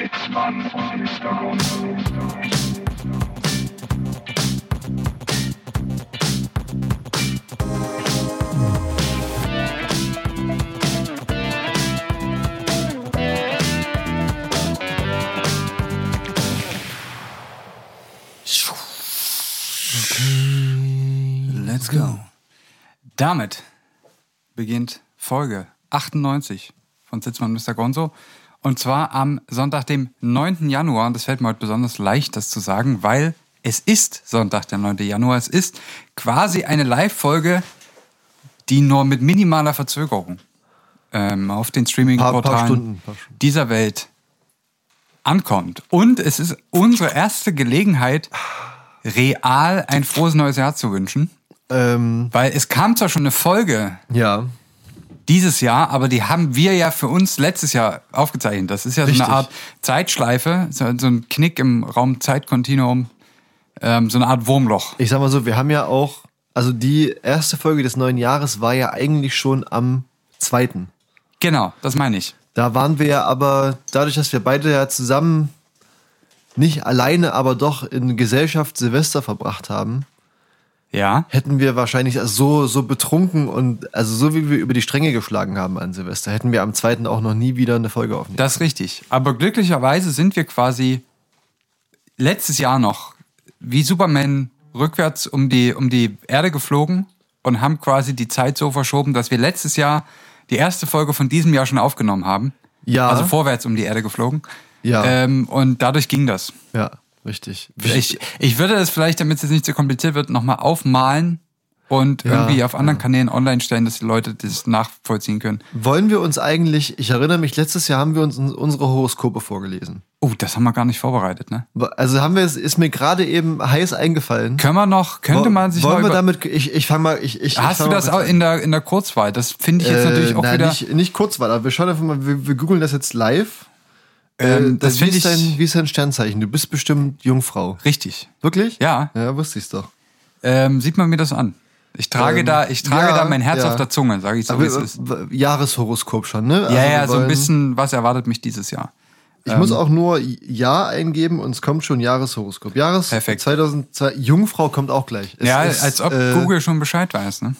Sitzmann und Mr. Gonzo. Let's go. Damit beginnt Folge 98 von Sitzmann Mr. Gonzo. Und zwar am Sonntag, dem 9. Januar. Und das fällt mir heute besonders leicht, das zu sagen, weil es ist Sonntag, der 9. Januar. Es ist quasi eine Live-Folge, die nur mit minimaler Verzögerung ähm, auf den Streaming-Portalen dieser Welt ankommt. Und es ist unsere erste Gelegenheit, real ein frohes neues Jahr zu wünschen. Ähm, Weil es kam zwar schon eine Folge ja. Dieses Jahr, aber die haben wir ja für uns letztes Jahr aufgezeichnet. Das ist ja so Richtig. eine Art Zeitschleife, so, so ein Knick im Raum-Zeitkontinuum, ähm, so eine Art Wurmloch. Ich sag mal so, wir haben ja auch, also die erste Folge des neuen Jahres war ja eigentlich schon am zweiten. Genau, das meine ich. Da waren wir ja aber, dadurch, dass wir beide ja zusammen nicht alleine, aber doch in Gesellschaft Silvester verbracht haben, Ja. hätten wir wahrscheinlich so, so betrunken und also so wie wir über die Stränge geschlagen haben an Silvester, hätten wir am zweiten auch noch nie wieder eine Folge aufnehmen. Das ist richtig. Aber glücklicherweise sind wir quasi letztes Jahr noch wie Superman rückwärts um die, um die Erde geflogen und haben quasi die Zeit so verschoben, dass wir letztes Jahr die erste Folge von diesem Jahr schon aufgenommen haben. Ja. Also vorwärts um die Erde geflogen. Ja. Ähm, und dadurch ging das. ja, richtig. Ich, ich würde das vielleicht, damit es jetzt nicht so kompliziert wird, nochmal aufmalen und Ja, irgendwie auf anderen Kanälen online stellen, dass die Leute das nachvollziehen können. Wollen wir uns eigentlich, ich erinnere mich, letztes Jahr haben wir uns unsere Horoskope vorgelesen. Oh, das haben wir gar nicht vorbereitet, ne? Also haben wir es, ist mir gerade eben heiß eingefallen. Können wir noch, könnte Wo- man sich Wollen wir damit, ich, ich fange mal, ich, ich Hast ich du das auch in der, in der Kurzwahl? Das finde ich jetzt natürlich auch nein, wieder. Nicht, nicht Kurzwahl, aber wir schauen einfach mal, wir, wir googeln das jetzt live. Ähm, Äh, das wie, finde ist ich dein, wie ist dein Sternzeichen? Du bist bestimmt Jungfrau. richtig. Wirklich? Ja. Ja, wusste ich's doch. Ähm, sieht man mir das an. Ich trage Ähm, da, ich trage ja, da mein Herz ja. auf der Zunge, sage ich so, Aber wie es ist. Jahreshoroskop schon, ne? Also Ja, ja, so ein bisschen, was erwartet mich dieses Jahr? Ich muss auch nur Ja eingeben und es kommt schon Jahreshoroskop. Jahres Perfekt. 2002. Jungfrau kommt auch gleich. Es ja, ist, als ob äh, Google schon Bescheid weiß, ne?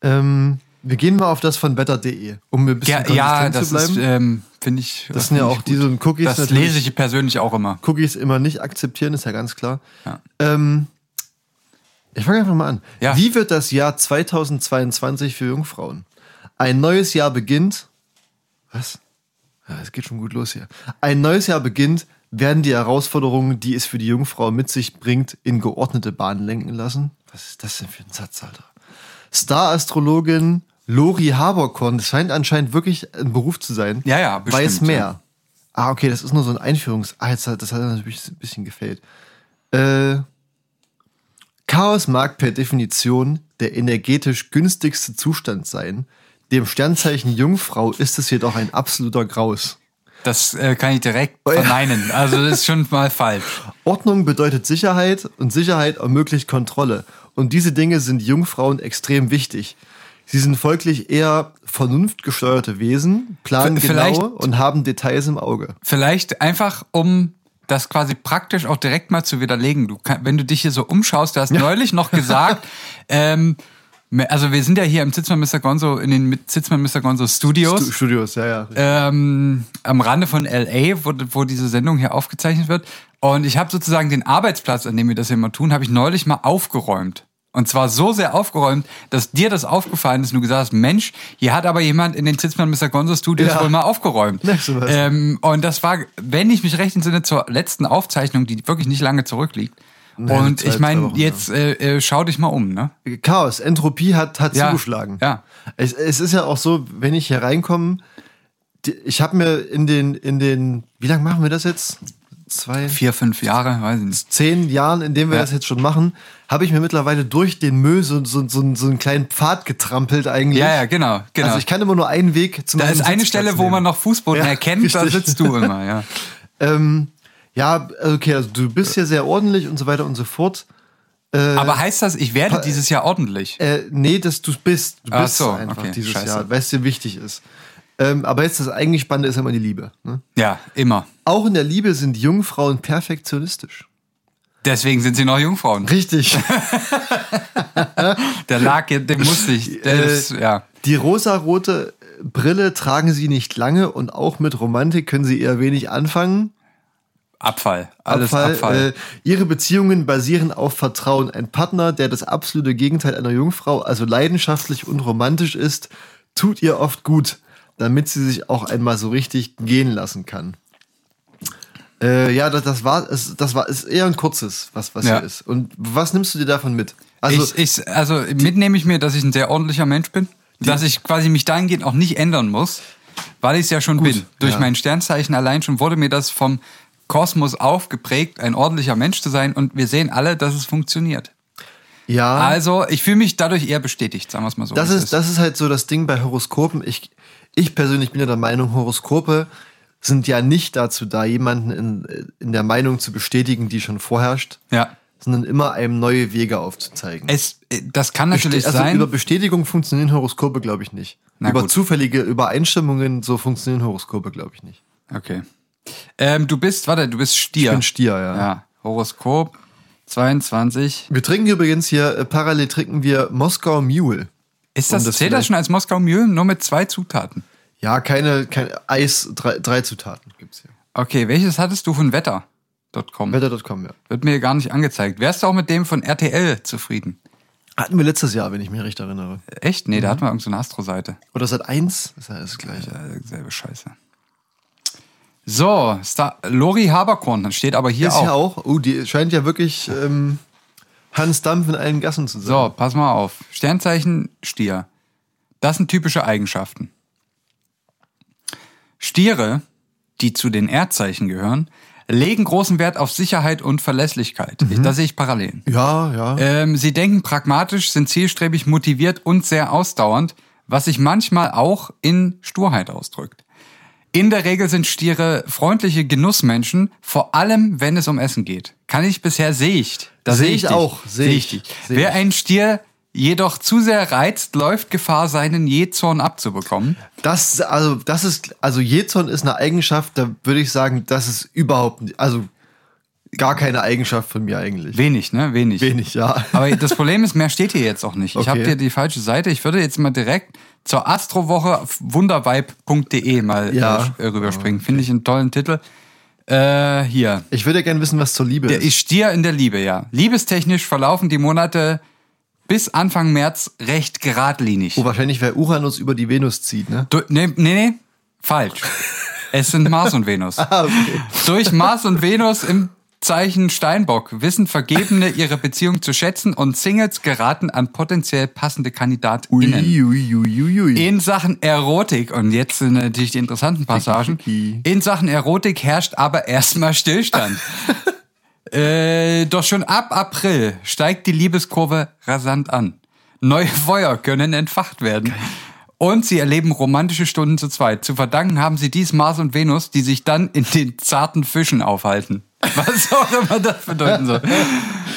Ähm, wir gehen mal auf das von better.de, um ein bisschen Ja, ja das zu ist, bleiben. ähm, finde ich. das sind ja auch diese. Cookies. Das lese ich persönlich auch immer. Cookies immer nicht akzeptieren, ist ja ganz klar. Ja. Ähm, ich fange einfach mal an. Ja. Wie wird das Jahr 2022 für Jungfrauen? Ein neues Jahr beginnt. Was? Ja, es geht schon gut los hier. Ein neues Jahr beginnt, werden die Herausforderungen, die es für die Jungfrau mit sich bringt, in geordnete Bahnen lenken lassen. Was ist das denn für ein Satz, Alter? Star-Astrologin Lori Haberkorn, das scheint anscheinend wirklich ein Beruf zu sein. Ja, ja, bestimmt, Weiß mehr. ja. Ah, okay, das ist nur so ein Einführungs... Ah, jetzt, hat- das hat natürlich ein bisschen gefällt. Äh, Chaos mag per Definition der energetisch günstigste Zustand sein. Dem Sternzeichen Jungfrau ist es jedoch ein absoluter Graus. Das äh, kann ich direkt Oh verneinen. Also das ist schon mal falsch. Ordnung bedeutet Sicherheit und Sicherheit ermöglicht Kontrolle. Und diese Dinge sind Jungfrauen extrem wichtig. Sie sind folglich eher vernunftgesteuerte Wesen, planen vielleicht- genau und haben Details im Auge. Vielleicht einfach, um das quasi praktisch auch direkt mal zu widerlegen. Du kann, wenn du dich hier so umschaust, du hast neulich noch gesagt, ähm, also wir sind ja hier im Zitzmann Mr. Gonzo, in den mit Zitzmann Mr. Gonzo Studios. Stu- Studios, ja, ja. ähm, am Rande von LA, wo, wo diese Sendung hier aufgezeichnet wird. Und ich habe sozusagen den Arbeitsplatz, an dem wir das hier immer tun, habe ich neulich mal aufgeräumt. Und zwar so sehr aufgeräumt, dass dir das aufgefallen ist und du gesagt hast, Mensch, hier hat aber jemand in den Zitzmann Mr. Gonzo Studios Ja. wohl mal aufgeräumt. Ähm, und das war, wenn ich mich recht entsinne, zur letzten Aufzeichnung, die wirklich nicht lange zurückliegt. Nee, und zwei- ich meine, jetzt äh, äh, schau dich mal um, ne? Chaos, Entropie hat, hat Ja, zugeschlagen. ja. Es, es ist ja auch so, wenn ich hier reinkomme, ich habe mir in den, in den, wie lange machen wir das jetzt? Zwei, Vier, fünf Jahre, weiß ich nicht. zehn Jahren, in denen wir Ja. das jetzt schon machen, habe ich mir mittlerweile durch den Müll so, so, so, so einen kleinen Pfad getrampelt eigentlich. Ja, ja, genau, genau. Also ich kann immer nur einen Weg zum da ist eine Stelle, wo man noch Fußboden Ja, erkennt, da richtig. sitzt du immer, ja. Ähm, ja, okay, also du bist ja sehr ordentlich und so weiter und so fort. Aber heißt das, ich werde dieses Jahr ordentlich? Äh, nee, dass du bist. Du Ach bist so, einfach okay, dieses scheiße. Jahr, weil es dir wichtig ist. Ähm, aber jetzt das eigentlich Spannende ist immer die Liebe. Ne? Ja, immer. Auch in der Liebe sind Jungfrauen perfektionistisch. Deswegen sind sie noch Jungfrauen. Richtig. Der lag, den musste ich. Der Äh, ist, ja. Die rosarote Brille tragen sie nicht lange und auch mit Romantik können sie eher wenig anfangen. Abfall. Alles Abfall. Äh, ihre Beziehungen basieren auf Vertrauen. Ein Partner, der das absolute Gegenteil einer Jungfrau, also leidenschaftlich und romantisch ist, tut ihr oft gut, damit sie sich auch einmal so richtig gehen lassen kann. Äh, ja, das, das war, es, das war, ist eher ein kurzes, was, was Ja. hier ist. Und was nimmst du dir davon mit? Also, ich, ich, also mitnehme ich mir, dass ich ein sehr ordentlicher Mensch bin, dass ich quasi mich dahingehend auch nicht ändern muss, weil ich es ja schon bin. Durch ja. mein Sternzeichen allein schon wurde mir das vom Kosmos aufgeprägt, ein ordentlicher Mensch zu sein und wir sehen alle, dass es funktioniert. Ja. Also ich fühle mich dadurch eher bestätigt, sagen wir es mal so. Das ist, das ist halt so das Ding bei Horoskopen. Ich, ich persönlich bin ja der Meinung, Horoskope sind ja nicht dazu da, jemanden in, in der Meinung zu bestätigen, die schon vorherrscht, Ja. sondern immer einem neue Wege aufzuzeigen. Es, äh, das kann natürlich also sein. über Bestätigung funktionieren Horoskope, glaube ich, nicht. Na über gut. zufällige Übereinstimmungen, so funktionieren Horoskope, glaube ich, nicht. Okay. Ähm, du bist, warte, du bist Stier. Ich bin Stier, ja. Ja. Horoskop 22. Wir trinken übrigens hier, äh, parallel trinken wir Moskau Mule. Ist das, Um das zählt das schon als Moskau Mühl? Nur mit zwei Zutaten. Ja, keine, kein Eis, drei, drei Zutaten gibt's hier. Okay, welches hattest du von Wetter.com? Wetter.com, ja. Wird mir gar nicht angezeigt. Wärst du auch mit dem von RTL zufrieden? Hatten wir letztes Jahr, wenn ich mich recht erinnere. Echt? Nee, da Mhm. hatten wir irgendeine Astro-Seite. Oder seit eins? Das ist ja das gleiche. Äh, selbe Scheiße. So, Star Lori Haberkorn steht aber hier Ist auch. ja auch. Oh, die scheint ja wirklich ähm, Hans Dampf in allen Gassen zu sein. So, pass mal auf. Sternzeichen Stier. Das sind typische Eigenschaften. Stiere, die zu den Erdzeichen gehören, legen großen Wert auf Sicherheit und Verlässlichkeit. Da sehe ich Parallelen. Ja, ja. Ähm, sie denken pragmatisch, sind zielstrebig, motiviert und sehr ausdauernd, was sich manchmal auch in Sturheit ausdrückt. In der Regel sind Stiere freundliche Genussmenschen, vor allem wenn es um Essen geht. Kann ich bisher sehe ich. Da Sehe ich dich. auch, sehe ich, dich. sehe Wer ich. einen Stier jedoch zu sehr reizt, läuft Gefahr, seinen Jezorn abzubekommen. Das, also, das ist, also Jezorn ist eine Eigenschaft, da würde ich sagen, das ist überhaupt, nicht- also gar keine Eigenschaft von mir eigentlich. Wenig, ne? Wenig. Wenig, ja. Aber das Problem ist, mehr steht hier jetzt auch nicht. Ich Okay. habe hier die falsche Seite. Ich würde jetzt mal direkt zur Astrowoche auf wundervibe.de mal Ja. äh, rüberspringen. Finde ich einen tollen Titel. Äh, hier. Ich würde gerne wissen, was zur Liebe Der ist. ist Stier in der Liebe, ja. Liebestechnisch verlaufen die Monate bis Anfang März recht geradlinig. Oh, wahrscheinlich, weil Uranus über die Venus zieht, ne? Du, nee, nee, nee, falsch. es sind Mars und Venus. Ah, okay. Durch Mars und Venus im Zeichen Steinbock wissen Vergebene ihre Beziehung zu schätzen und Singles geraten an potenziell passende KandidatInnen. Ui, ui, ui, ui. In Sachen Erotik, und jetzt sind natürlich die interessanten Passagen, in Sachen Erotik herrscht aber erstmal Stillstand. äh, doch schon ab April steigt die Liebeskurve rasant an. Neue Feuer können entfacht werden. Und sie erleben romantische Stunden zu zweit. Zu verdanken haben sie dies Mars und Venus, die sich dann in den zarten Fischen aufhalten. Was auch immer das bedeuten soll.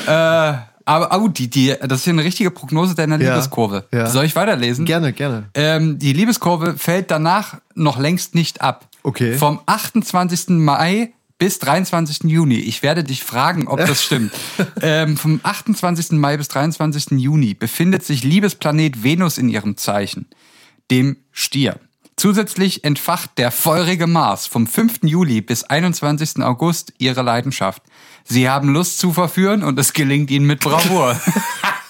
äh, aber oh, die, die, das ist hier eine richtige Prognose deiner Ja, Liebeskurve. ja. Soll ich weiterlesen? Gerne, gerne. Ähm, die Liebeskurve fällt danach noch längst nicht ab. Okay. Vom 28. Mai bis 23. Juni. Ich werde dich fragen, ob das stimmt. ähm, vom 28. Mai bis 23. Juni befindet sich Liebesplanet Venus in ihrem Zeichen, dem Stier. Zusätzlich entfacht der feurige Mars vom 5. Juli bis 21. August ihre Leidenschaft. Sie haben Lust zu verführen und es gelingt ihnen mit Bravour.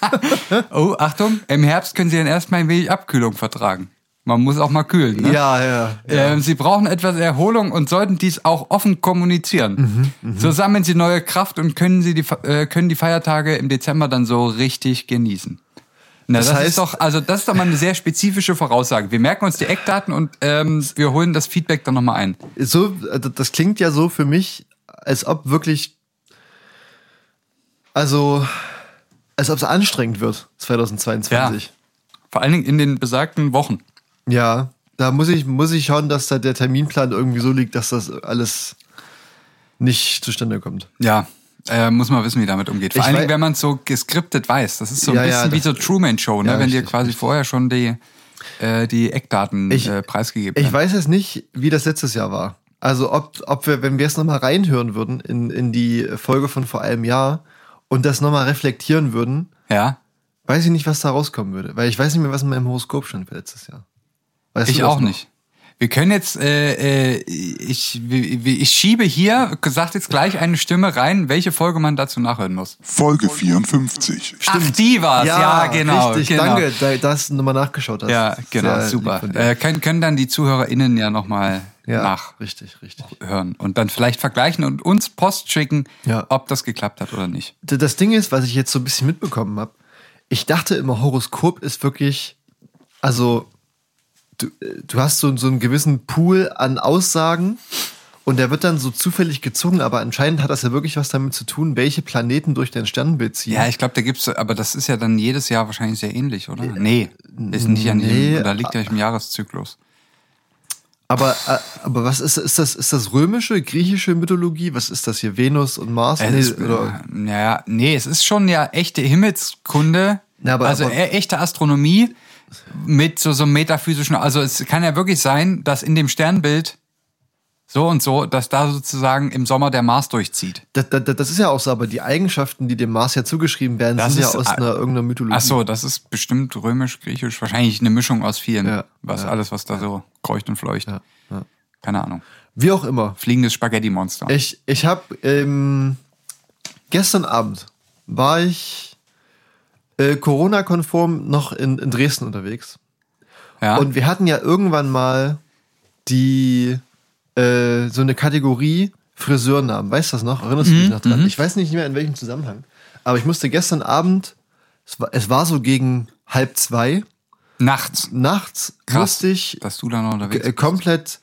oh, Achtung, im Herbst können sie dann erstmal ein wenig Abkühlung vertragen. Man muss auch mal kühlen. Ne? Ja, ja. Ähm, sie brauchen etwas Erholung und sollten dies auch offen kommunizieren. Mhm, so sammeln sie neue Kraft und können sie die, äh, können die Feiertage im Dezember dann so richtig genießen. Na, das, Das ist heißt- doch, also das ist doch mal eine sehr spezifische Voraussage. Wir merken uns die Eckdaten und ähm, wir holen das Feedback dann nochmal ein. So, äh, das klingt ja so für mich, als ob wirklich, also, als ob es anstrengend wird, 2022. Vor allen Dingen in den besagten Wochen. Ja, da muss ich, muss ich schauen, dass da der Terminplan irgendwie so liegt, dass das alles nicht zustande kommt. Ja, äh, muss man wissen, wie damit umgeht. Vor Ich allen Dingen, wenn man es so geskriptet weiß. Das ist so ein Ja, ja, bisschen wie das- so Truman Show, ne? Ja, wenn dir richtig, quasi vorher schon die äh, die Eckdaten Ich- äh, preisgegeben Ich werden. weiß jetzt nicht, wie das letztes Jahr war. Also ob, ob wir, wenn wir es nochmal reinhören würden in, in die Folge von vor einem Jahr und das nochmal reflektieren würden, Ja, weiß ich nicht, was da rauskommen würde. Weil ich weiß nicht mehr, was in meinem Horoskop stand für letztes Jahr. Weißt ich auch noch? nicht. Wir können jetzt, äh, äh, ich, ich, ich schiebe hier, gesagt jetzt gleich eine Stimme rein, welche Folge man dazu nachhören muss. Folge 54. Ach, die war's, ja, genau. Richtig, genau. danke, da, dass du nochmal nachgeschaut hast. Ja, genau, Sehr super. Äh, können, können dann die ZuhörerInnen ja nochmal ja, nachhören richtig, richtig. und dann vielleicht vergleichen und uns Post schicken, Ja. ob das geklappt hat oder nicht. Das Ding ist, was ich jetzt so ein bisschen mitbekommen habe, ich dachte immer, Horoskop ist wirklich, also du, äh, du hast so, so einen gewissen Pool an Aussagen und der wird dann so zufällig gezogen, aber anscheinend hat das ja wirklich was damit zu tun, welche Planeten durch dein Sternbild ziehen. Ja, ich glaube, da gibt's, aber das ist ja dann jedes Jahr wahrscheinlich sehr ähnlich, oder? Nee, ist nicht an nee, jedem, oder liegt ja nicht im Jahreszyklus. Aber, äh, aber was ist, ist das? Ist das römische, griechische Mythologie? Was ist das hier? Venus und Mars? Es Nee, ist, oder, äh, ja, nee, es ist schon ja echte Himmelskunde, Ja, aber- also aber- e- echte Astronomie mit so, so einem metaphysischen, also es kann ja wirklich sein, dass in dem Sternbild so und so, dass da sozusagen im Sommer der Mars durchzieht. das, das, das ist ja auch so, aber die Eigenschaften, die dem Mars ja zugeschrieben werden, Das sind ja ist- aus einer irgendeiner Mythologie. Ach so, das ist bestimmt römisch, griechisch, wahrscheinlich eine Mischung aus vielen, Ja, was ja, alles, was da so kreucht und fleucht. Ja, ja. Keine Ahnung. Wie auch immer. Fliegendes Spaghetti-Monster. Ich, ich habe ähm, gestern Abend war ich äh, Corona-konform noch in, in Dresden unterwegs. Ja? Und wir hatten ja irgendwann mal die äh, so eine Kategorie Friseurnamen. Weißt du das noch? Erinnerst du Mhm, dich noch dran? Ich weiß nicht mehr in welchem Zusammenhang. Aber ich musste gestern Abend, es war, es war so gegen halb zwei, Nachts. nachts Krass, musste ich dass du da noch unterwegs äh, bist. komplett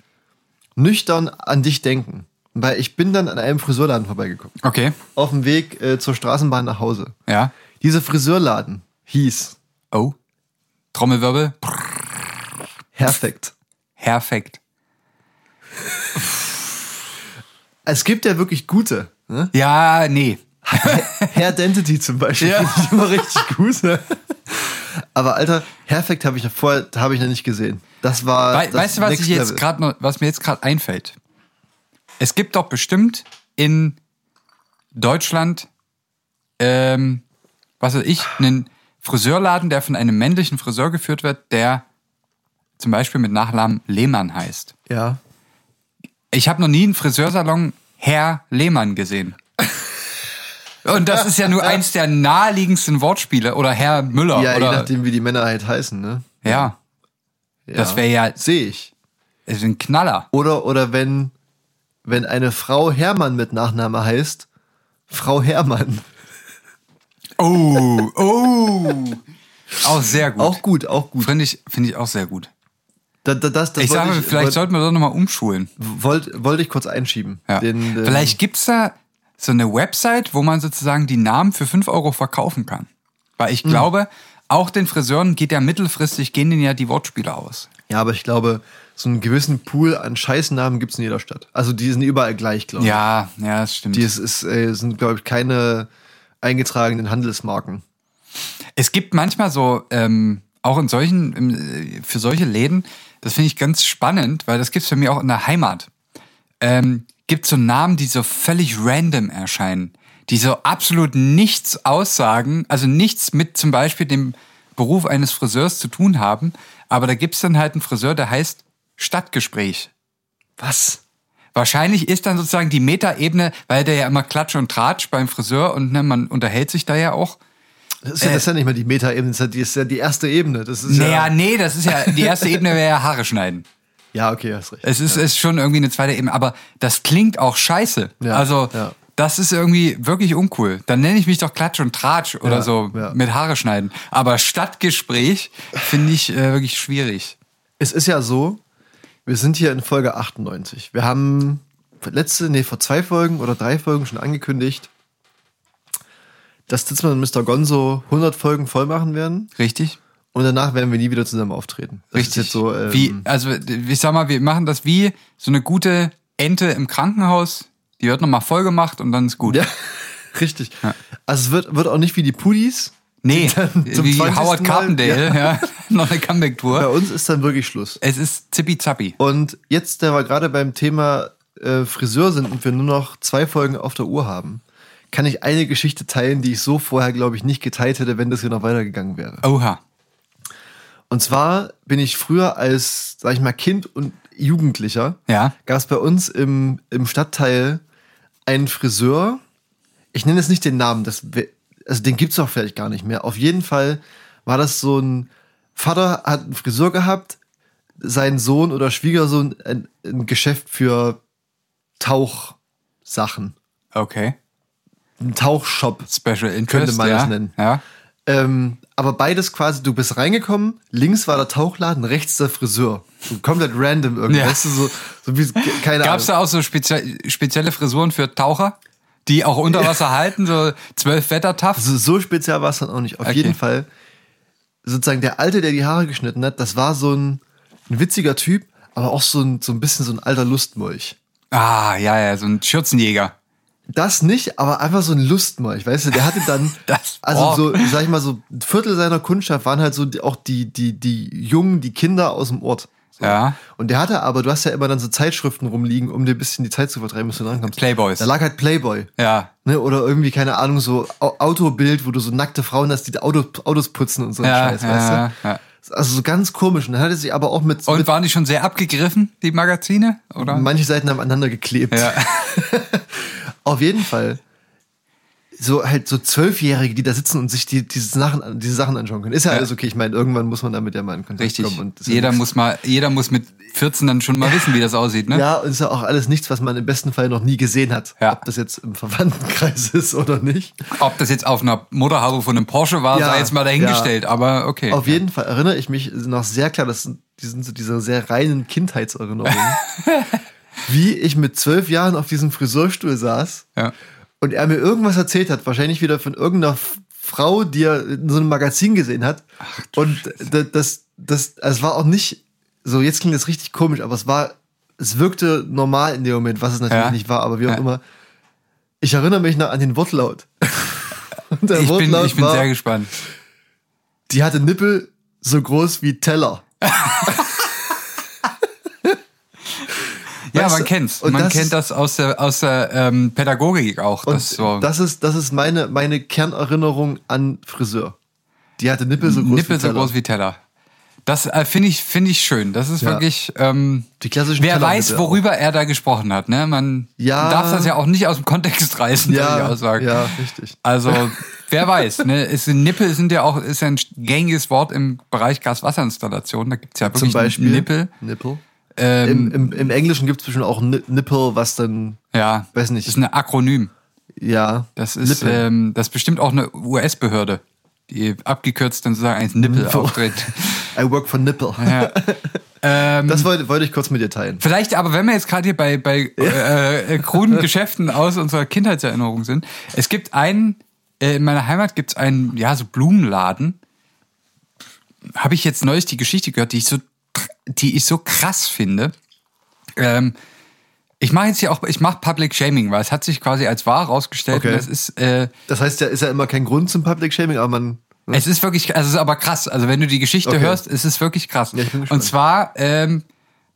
nüchtern an dich denken. Weil ich bin dann an einem Friseurladen vorbeigekommen. Okay, Auf dem Weg äh, zur Straßenbahn nach Hause. ja. Dieser Friseurladen hieß Oh. Trommelwirbel. Perfekt. Perfekt. Es gibt ja wirklich gute. Ne? Ja, nee. Hair Dentity zum Beispiel Ja. finde ich immer richtig gut. Ne? Aber Alter, Perfekt habe ich ja vorher habe ich noch nicht gesehen. Das war. Wei das weißt du, was ich jetzt gerade noch, was mir jetzt gerade einfällt? Es gibt doch bestimmt in Deutschland, ähm, was weiß ich, einen Friseurladen, der von einem männlichen Friseur geführt wird, der zum Beispiel mit Nachnamen Lehmann heißt. Ja. Ich habe noch nie einen Friseursalon Herr Lehmann gesehen. Und das ist ja nur eins der naheliegendsten Wortspiele. Oder Herr Müller. Ja, je oder, nachdem, wie die Männer halt heißen, ne? ja, Ja. das wäre ja Sehe ich. das ist ein Knaller. Oder, oder wenn, wenn eine Frau Hermann mit Nachname heißt, Frau Hermann. Oh, oh. Auch sehr gut. Auch gut, auch gut. Finde ich, finde ich auch sehr gut. Da, da, das, das Ich sage, vielleicht wollte, sollten wir doch nochmal umschulen. wollte, wollte ich kurz einschieben. Ja. Den, ähm, vielleicht gibt's da so eine Website, wo man sozusagen die Namen für 5 Euro verkaufen kann. Weil ich glaube, auch den Friseuren geht ja mittelfristig, gehen denen ja die Wortspiele aus. Ja, aber ich glaube, so einen gewissen Pool an Scheißnamen gibt es in jeder Stadt. Also die sind überall gleich, glaube ich. Ja, ja, das stimmt. Die ist, ist, äh, sind, glaube ich, keine eingetragenen Handelsmarken. Es gibt manchmal so, ähm, auch in solchen, im, äh, für solche Läden, das finde ich ganz spannend, weil das gibt's für mich auch in der Heimat. Ähm, gibt so Namen, die so völlig random erscheinen, die so absolut nichts aussagen, also nichts mit zum Beispiel dem Beruf eines Friseurs zu tun haben, aber da gibt's dann halt einen Friseur, der heißt Stadtgespräch. Was? Wahrscheinlich ist dann sozusagen die Metaebene, weil der ja immer Klatsch und Tratsch beim Friseur und ne, man unterhält sich da ja auch. Das ist, ja, das ist ja nicht mal die Meta-Ebene, das ist ja die- das ist ja die erste Ebene. Das ist Naja, ja, nee, das ist ja, die erste Ebene wäre ja Haare schneiden. ja, okay, hast recht. Es ist, ist schon irgendwie eine zweite Ebene, aber das klingt auch scheiße. Ja, also, ja. das ist irgendwie wirklich uncool. Dann nenne ich mich doch Klatsch und Tratsch oder Ja, so ja. mit Haare schneiden. Aber Stadtgespräch finde ich äh, wirklich schwierig. Es ist ja so, wir sind hier in Folge 98. Wir haben letzte, nee, vor zwei Folgen oder drei Folgen schon angekündigt, dass Ditzmann und Mr. Gonzo 100 Folgen voll machen werden. Richtig? Und danach werden wir nie wieder zusammen auftreten. Das Richtig. So, ähm, wie, also, ich sag mal, wir machen das wie so eine gute Ente im Krankenhaus. Die wird nochmal voll gemacht und dann ist gut. Ja, richtig. Also es wird, wird auch nicht wie die Pudis, Nee, zum wie 20. Howard Mal, Carpendale, ja. ja. noch eine Bei Comeback-Tour. uns ist dann wirklich Schluss. Es ist zippi-zappi. Und jetzt, da wir gerade beim Thema äh, Friseur sind und wir nur noch zwei Folgen auf der Uhr haben, kann ich eine Geschichte teilen, die ich so vorher, glaube ich, nicht geteilt hätte, wenn das hier noch weitergegangen wäre. Oha. Und zwar bin ich früher als, sag ich mal, Kind und Jugendlicher, Ja. gab es bei uns im, im Stadtteil einen Friseur. Ich nenne jetzt nicht den Namen, das, also den gibt's auch vielleicht gar nicht mehr. Auf jeden Fall war das so ein Vater hat einen Friseur gehabt, sein Sohn oder Schwiegersohn ein, ein Geschäft für Tauchsachen. Okay. Ein Tauchshop. Special Interest. Könnte man ja. das nennen. Ja. Ähm, aber beides quasi, du bist reingekommen, links war der Tauchladen, rechts der Friseur. So komplett random irgendwie. Ja. Weißt du, so, so wie, keine Gab es Ahnung. da auch so spezie spezielle Frisuren für Taucher, die auch unter Wasser halten, so zwölf Wettertaffs? Also so speziell war es dann auch nicht. Auf Okay. jeden Fall, sozusagen der Alte, der die Haare geschnitten hat, das war so ein, ein witziger Typ, aber auch so ein, so ein bisschen so ein alter Lustmolch. Ah, ja, ja, so ein Schürzenjäger. Das nicht, aber einfach so ein Lustmolch, weißt du, der hatte dann, Das- also so, sag ich mal, so ein Viertel seiner Kundschaft waren halt so die, auch die, die, die Jungen, die Kinder aus dem Ort. So. Ja. Und der hatte aber, du hast ja immer dann so Zeitschriften rumliegen, um dir ein bisschen die Zeit zu vertreiben, bis du rankommst. Playboys. Da lag halt Playboy. Ja. Ne, oder irgendwie, keine Ahnung, so Au- Autobild, wo du so nackte Frauen hast, die Auto, Autos putzen und so ein Ja, Scheiß, ja, weißt du? ja. Also so ganz komisch. Und dann hatte sie aber auch mit, Und mit waren die schon sehr abgegriffen, die Magazine? Oder? manche Seiten aneinander geklebt. Ja. Auf jeden Fall. So halt so Zwölfjährige, die da sitzen und sich die, diese, Sachen, diese Sachen anschauen können. Ist ja, Ja. alles okay. Ich meine, irgendwann muss man damit ja mal in Kontakt Richtig. kommen. Und ja Jeder nichts- muss mal, jeder muss mit 14 dann schon mal wissen, wie das aussieht, ne? Ja, und ist ja auch alles nichts, was man im besten Fall noch nie gesehen hat. Ja. Ob das jetzt im Verwandtenkreis ist oder nicht. Ob das jetzt auf einer Motorhaube von einem Porsche war, Ja, sei jetzt mal dahingestellt, aber okay. Auf jeden Fall erinnere ich mich noch sehr klar, das sind, die sind so diese sehr reinen Kindheitserinnerungen. wie ich mit zwölf Jahren auf diesem Friseurstuhl saß Ja. Und er mir irgendwas erzählt hat, wahrscheinlich wieder von irgendeiner Frau, die er in so einem Magazin gesehen hat. und das, das, das, es war auch nicht so, jetzt klingt das richtig komisch, aber es war, es wirkte normal in dem Moment, was es natürlich Ja. nicht war, aber wie auch Ja. immer. Ich erinnere mich noch an den Wortlaut. Und der Ich bin, Wortlaut ich bin war, sehr gespannt. die hatte Nippel so groß wie Teller. Ja, Weißt man kennt's. und Man kennt ist- das aus der, aus der ähm, Pädagogik auch. Das so das ist, das ist meine, meine Kernerinnerung an Friseur. Die hatte Nippel so groß Nippel wie so Teller. groß wie Teller. Das äh, finde ich, finde ich schön. Das ist Ja. wirklich. Ähm, Die klassischen wer Teller weiß, bitte auch. worüber er da gesprochen hat. Ne? Man Ja. darf das ja auch nicht aus dem Kontext reißen, würde ich ja, auch sagen. ja, richtig. Also, wer weiß, ne? Es sind Nippel sind ja auch, ist ja ein gängiges Wort im Bereich Gaswasserinstallation. Da gibt's ja wirklich Zum Beispiel Nippel. Nippel. Ähm, Im, im, Im Englischen gibt es bestimmt auch Ni- Nippel, was dann, ja, weiß nicht. Das ist ein Akronym. ja. Das ist, ähm, das ist bestimmt auch eine US-Behörde, die abgekürzt dann sozusagen als Nippel Nippel. auftritt. I work for Nippel. Ja. ähm, Das wollte, wollte ich kurz mit dir teilen. Vielleicht, aber wenn wir jetzt gerade hier bei, bei äh, äh, kruden Geschäften aus unserer Kindheitserinnerung sind, es gibt einen, äh, in meiner Heimat gibt es einen, ja, so Blumenladen. Habe ich jetzt neulich die Geschichte gehört, die ich so, die ich so krass finde. Ähm, ich mache jetzt hier auch, ich mache Public Shaming, weil es hat sich quasi als wahr rausgestellt. Okay. Das ist, äh, Das heißt ja, ist ja immer kein Grund zum Public Shaming, aber man. es ist wirklich, also es ist aber krass. Also wenn du die Geschichte Okay. hörst, es ist wirklich krass. Ja. Und zwar ähm,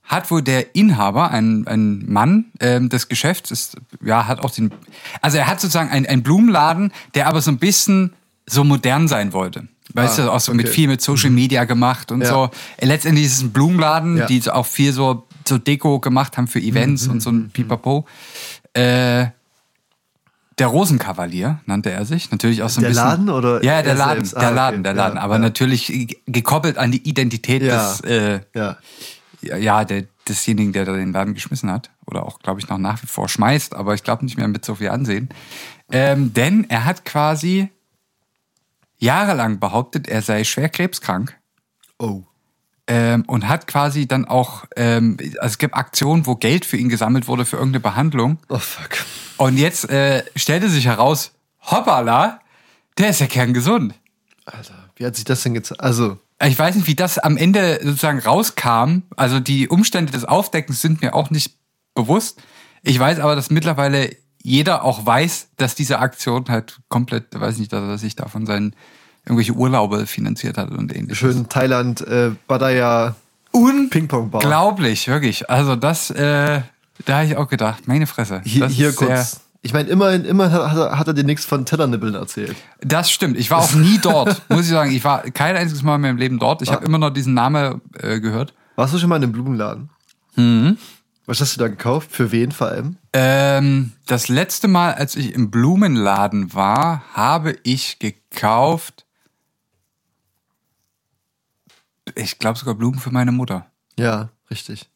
hat wohl der Inhaber, ein, ein Mann ähm, des Geschäfts, ist, ja, hat auch den, also er hat sozusagen einen, einen Blumenladen, der aber so ein bisschen so modern sein wollte. Weißt Ah, du, auch so mit okay. viel mit Social Media gemacht und Ja. so. Letztendlich ist es ein Blumenladen, Ja. die so auch viel so, so Deko gemacht haben für Events und so Mhm, ein Pipapo. Äh, der Rosenkavalier nannte er sich. Natürlich auch so ein Der bisschen. Laden oder Ja, der er Laden, selbst? der Ah, Laden, okay. der Laden. Ja, aber natürlich gekoppelt an die Identität des, äh, Ja. ja, der, desjenigen, der da den Laden geschmissen hat. Oder auch, glaube ich, noch nach wie vor schmeißt, aber ich glaube nicht mehr mit so viel Ansehen. Ähm, denn er hat quasi jahrelang behauptet, er sei schwer krebskrank. Oh. Ähm, und hat quasi dann auch, ähm, also es gibt Aktionen, wo Geld für ihn gesammelt wurde für irgendeine Behandlung. Oh fuck. Und jetzt äh, stellte sich heraus, hoppala, der ist ja kerngesund. Alter, wie hat sich das denn gezeigt? Also, Ich weiß nicht, wie das am Ende sozusagen rauskam. Also die Umstände des Aufdeckens sind mir auch nicht bewusst. Ich weiß aber, dass mittlerweile jeder auch weiß, dass diese Aktion halt komplett, weiß nicht, dass er sich da von seinen irgendwelche Urlaube finanziert hat und ähnliches. Schön Thailand, äh, Badaya, Ping-Pong-Bar. Unglaublich, wirklich. Also das, äh, da habe ich auch gedacht, meine Fresse. Hier, hier kurz. Ich meine, immerhin, immerhin hat, er- hat er dir nichts von Tellernibbeln erzählt. Das stimmt. Ich war auch nie dort, muss ich sagen. Ich war kein einziges Mal in meinem Leben dort. Ich habe immer noch diesen Namen äh, gehört. Warst du schon mal in einem Blumenladen? Mhm. Was hast du da gekauft? Für wen vor allem? Ähm, das letzte Mal, als ich im Blumenladen war, habe ich gekauft. Ich glaube sogar Blumen für meine Mutter. Ja, richtig.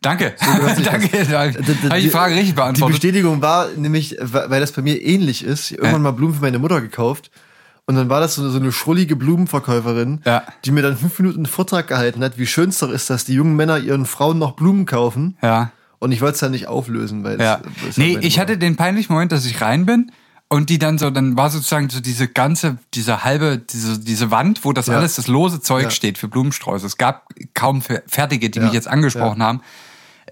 Danke. Danke. Da habe ich die Frage richtig Die beantwortet. Bestätigung war nämlich, weil das bei mir ähnlich ist, irgendwann mal Blumen für meine Mutter gekauft. Und dann war das so, so eine schrullige Blumenverkäuferin, Ja. die mir dann fünf Minuten einen Vortrag gehalten hat, wie schön es doch ist, dass die jungen Männer ihren Frauen noch Blumen kaufen. Ja. Und ich wollte es dann nicht auflösen, weil Ja. es, ist Nee, ich hatte den peinlichen Moment, dass ich rein bin und die dann so, dann war sozusagen so diese ganze, diese halbe, diese, diese Wand, wo das Ja. alles, das lose Zeug Ja. steht für Blumensträuße. Es gab kaum fer- fertige, die Ja. mich jetzt angesprochen haben.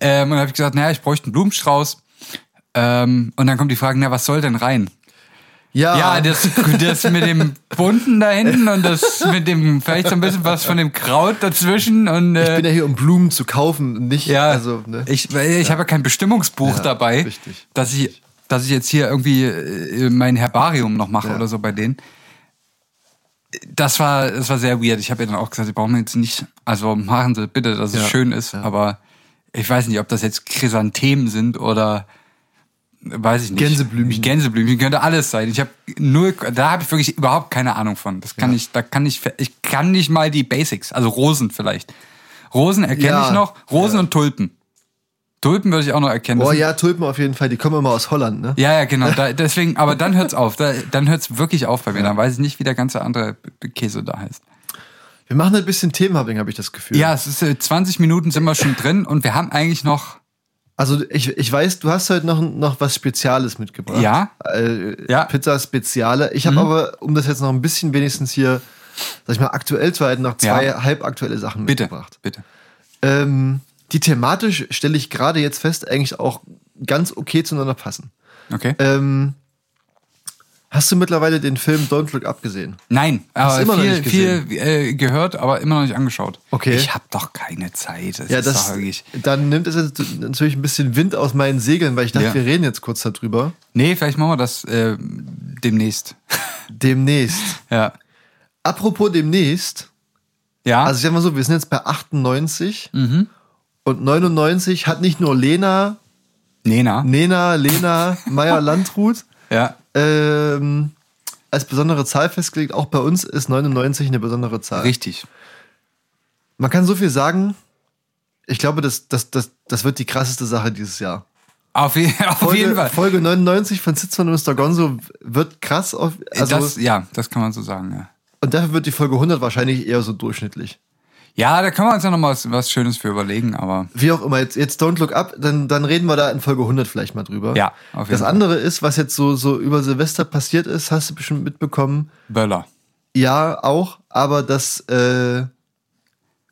Ähm, und dann habe ich gesagt, naja, ich bräuchte einen Blumenstrauß. Ähm, und dann kommt die Frage, na, was soll denn rein? Ja, Ja, das, das mit dem Bunten da hinten und das mit dem, vielleicht so ein bisschen was von dem Kraut dazwischen und ich äh, bin ja hier, um Blumen zu kaufen, nicht, ja, also, ne? ich, ich habe ja kein Bestimmungsbuch Ja, dabei, richtig. dass ich, dass ich jetzt hier irgendwie äh, mein Herbarium noch mache Ja. oder so bei denen. Das war, das war sehr weird. Ich habe ihr dann auch gesagt, sie brauchen jetzt nicht, also machen Sie bitte, dass es Ja, schön ist, ja. aber ich weiß nicht, ob das jetzt Chrysanthemen sind oder weiß ich nicht. Gänseblümchen. Gänseblümchen könnte alles sein. Ich habe null, da habe ich wirklich überhaupt keine Ahnung von. Das kann Ja. ich, da kann ich, ich kann nicht mal die Basics, also Rosen vielleicht. Rosen erkenne Ja. ich noch, Rosen Ja. und Tulpen. Tulpen würde ich auch noch erkennen. Sind- ja, Tulpen auf jeden Fall, die kommen immer aus Holland, ne? ja, ja, genau. Da, deswegen, aber dann hört's auf. Da, dann hört's wirklich auf bei mir. Dann weiß ich nicht, wie der ganze andere Käse da heißt. Wir machen ein bisschen Themenhopping, habe ich das Gefühl. Ja, es ist äh, 20 Minuten sind wir schon drin und wir haben eigentlich noch. Also ich, ich weiß, du hast heute noch, noch was Spezielles mitgebracht. Ja. Äh, Ja. Mhm. Pizza Speziale. Ich habe aber, um das jetzt noch ein bisschen wenigstens hier, sag ich mal, aktuell zu halten, noch zwei Ja. halbaktuelle Sachen Bitte, mitgebracht. bitte. Ähm, die thematisch stelle ich gerade jetzt fest, eigentlich auch ganz okay zueinander passen. Okay. Ähm, hast du mittlerweile den Film Don't Look Up gesehen? Nein, aber immer noch viel, nicht gesehen? viel äh, gehört, aber immer noch nicht angeschaut. Okay. Ich habe doch keine Zeit. Das Ja, ist das, dann nimmt es jetzt natürlich ein bisschen Wind aus meinen Segeln, weil ich dachte, Ja. wir reden jetzt kurz darüber. Nee, vielleicht machen wir das äh, demnächst. Demnächst. Ja. Apropos demnächst, Ja. Also ich sag mal so, wir sind jetzt bei 98 Mhm. und 99 hat nicht nur Lena, Nena. Nena, Lena, Meyer Landrut Ja. Ähm, als besondere Zahl festgelegt. Auch bei uns ist 99 eine besondere Zahl. Richtig. Man kann so viel sagen. Ich glaube, das, das, das, das wird die krasseste Sache dieses Jahr. Auf, je, auf Folge, jeden Fall. Folge 99 von Sitzmann und Mr. Gonzo wird krass. Auf, also, das, ja, das kann man so sagen, ja. und dafür wird die Folge 100 wahrscheinlich eher so durchschnittlich. Ja, da können wir uns ja noch mal was, was Schönes für überlegen, aber Wie auch immer, jetzt, jetzt Don't Look Up, dann, dann reden wir da in Folge 100 vielleicht mal drüber. Ja, auf jeden Das Fall. andere ist, was jetzt so, so über Silvester passiert ist, hast du bestimmt mitbekommen. Böller. Ja, auch, aber dass äh,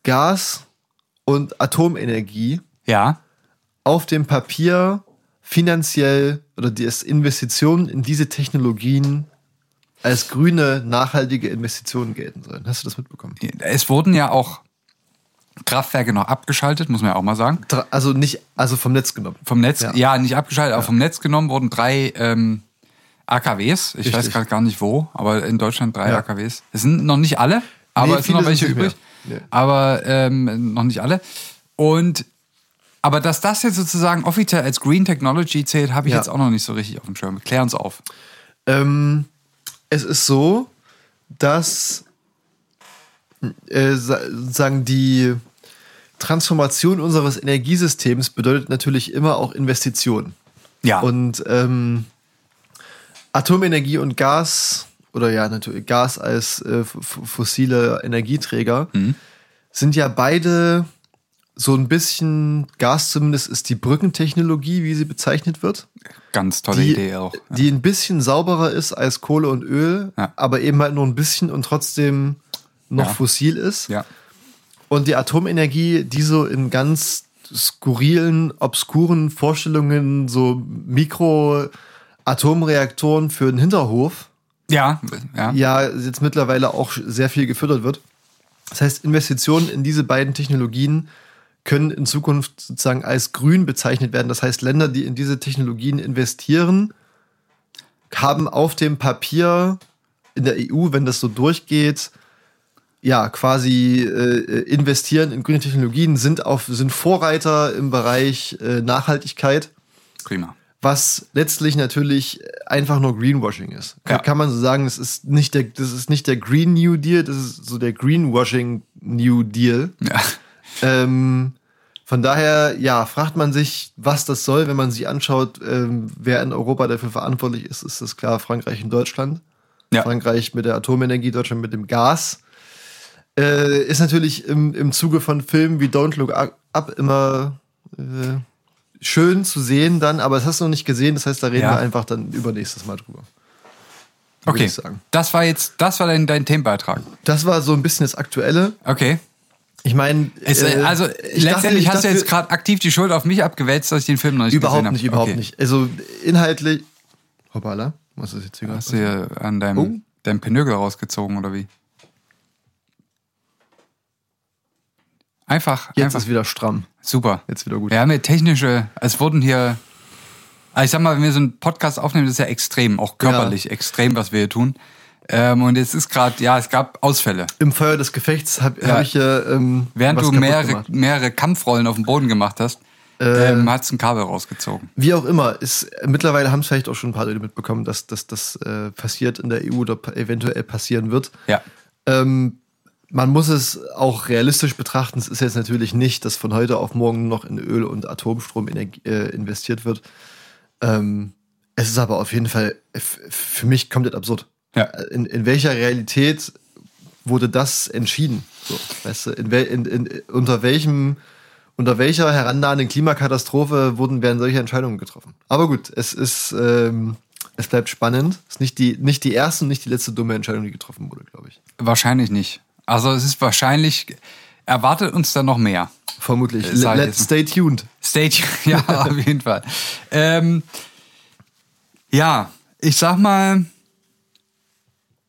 Gas und Atomenergie Ja. auf dem Papier finanziell oder die es Investitionen in diese Technologien als grüne, nachhaltige Investitionen gelten sollen. Hast du das mitbekommen? Es wurden ja auch Kraftwerke noch abgeschaltet, muss man ja auch mal sagen. Also nicht, also vom Netz genommen. Vom Netz, Ja. ja, nicht abgeschaltet, aber vom Netz genommen wurden drei ähm, AKWs. Ich weiß Richtig. gerade gar nicht wo, aber in Deutschland drei Ja. AKWs. Es sind noch nicht alle, aber Nee, es sind noch welche nicht übrig. Nee. Aber ähm, noch nicht alle. Und aber dass das jetzt sozusagen offiziell als Green Technology zählt, habe ich Ja. jetzt auch noch nicht so richtig auf dem Schirm. Klär uns auf. Ähm, es ist so, dass äh, sa- sagen die Transformation unseres Energiesystems bedeutet natürlich immer auch Investitionen. Ja. Und ähm, Atomenergie und Gas oder ja natürlich Gas als äh, fossile Energieträger Mhm. sind ja beide so ein bisschen Gas zumindest ist die Brückentechnologie, wie sie bezeichnet wird Ganz tolle die, Idee auch. die ein bisschen sauberer ist als Kohle und Öl, Ja. aber eben halt nur ein bisschen und trotzdem noch Ja. fossil ist. Ja. Und die Atomenergie, die so in ganz skurrilen, obskuren Vorstellungen, so Mikro-Atomreaktoren für den Hinterhof Ja, ja. ja jetzt mittlerweile auch sehr viel gefördert wird. Das heißt, Investitionen in diese beiden Technologien können in Zukunft sozusagen als grün bezeichnet werden. Das heißt, Länder, die in diese Technologien investieren, haben auf dem Papier in der EU, wenn das so durchgeht, ja, quasi äh, investieren in grüne Technologien, sind auf, sind Vorreiter im Bereich äh, Nachhaltigkeit, Prima. was letztlich natürlich einfach nur Greenwashing ist. Kann, Ja. kann man so sagen, das ist nicht der, das ist nicht der Green New Deal, das ist so der Greenwashing New Deal. Ja. Ähm, von daher, ja, fragt man sich, was das soll, wenn man sich anschaut, ähm, wer in Europa dafür verantwortlich ist, ist das klar Frankreich und Deutschland. Ja. Frankreich mit der Atomenergie, Deutschland mit dem Gas. Äh, ist natürlich im, im Zuge von Filmen wie Don't Look Up immer äh, schön zu sehen dann, aber das hast du noch nicht gesehen, das heißt, da reden Ja. wir einfach dann übernächstes Mal drüber. Okay. Das war jetzt, das war dein, dein Themenbeitrag. Das war so ein bisschen das Aktuelle. Okay. Ich meine, äh, also ich letztendlich dachte- hast du jetzt gerade aktiv die Schuld auf mich abgewälzt, dass ich den Film noch nicht gesehen Überhaupt habe. nicht, überhaupt nicht. Also inhaltlich. Hoppala, was ist jetzt hier Hast gerade? du hier an deinem, Oh. deinem Pinögel rausgezogen oder wie? Einfach, Jetzt einfach ist wieder stramm. super. Jetzt wieder gut. Wir haben hier technische, es wurden hier, also ich sag mal, wenn wir so einen Podcast aufnehmen, das ist ja extrem, auch körperlich extrem, was wir hier tun. Ähm, und jetzt ist gerade, ja, es gab Ausfälle. Im Feuer des Gefechts habe Ja. hab ich ja. Ähm, Während du mehrere, gemacht. mehrere Kampfrollen auf dem Boden gemacht hast, Äh. ähm, hat's ein Kabel rausgezogen. Wie auch immer, ist, mittlerweile haben es vielleicht auch schon ein paar Leute mitbekommen, dass das äh, passiert in der EU oder eventuell passieren wird. Ja. Ähm, man muss es auch realistisch betrachten. Es ist jetzt natürlich nicht, dass von heute auf morgen noch in Öl- und Atomstrom äh, investiert wird. Ähm, es ist aber auf jeden Fall für mich komplett absurd. Ja. In, in welcher Realität wurde das entschieden? So, weißt du, in, in, in, unter welchem unter welcher herannahenden Klimakatastrophe wurden werden solche Entscheidungen getroffen? Aber gut, es ist ähm, es bleibt spannend. Es ist nicht die nicht die erste und nicht die letzte dumme Entscheidung, die getroffen wurde, glaube ich. Wahrscheinlich nicht. Also es ist wahrscheinlich, erwartet uns da noch mehr. Vermutlich. Äh, Let's stay tuned. Stage, ja, auf jeden Fall. Ähm, ja, ich sag mal,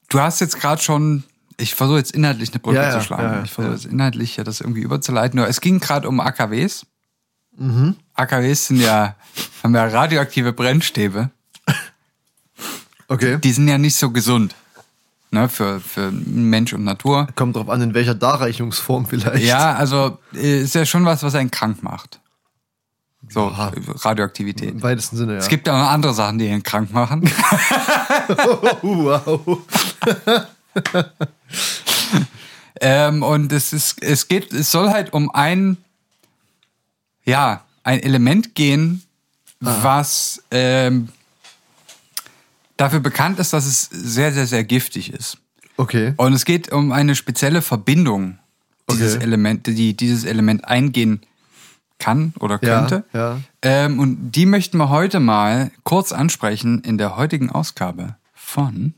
du hast jetzt gerade schon, ich versuche jetzt inhaltlich eine Brücke Ja, zu schlagen. ja, ja, ich versuche jetzt inhaltlich ja das irgendwie überzuleiten. Nur es ging gerade um AKWs. Mhm. AKWs sind ja, haben ja radioaktive Brennstäbe. Okay. Die sind ja nicht so gesund. Ne, für, für Mensch und Natur. Kommt drauf an, in welcher Darreichungsform vielleicht. Ja, also äh, ist ja schon was, was einen krank macht. So, Ja. Radioaktivität. Im weitesten Sinne, ja. Es gibt ja auch noch andere Sachen, die ihn krank machen. wow. ähm, und es ist, es geht, es soll halt um ein, ja, ein Element gehen, was ähm, dafür bekannt ist, dass es sehr, sehr, sehr giftig ist. Okay. Und es geht um eine spezielle Verbindung, dieses Okay. Element, die dieses Element eingehen kann oder Ja, könnte. ja. Ähm, und die möchten wir heute mal kurz ansprechen in der heutigen Ausgabe von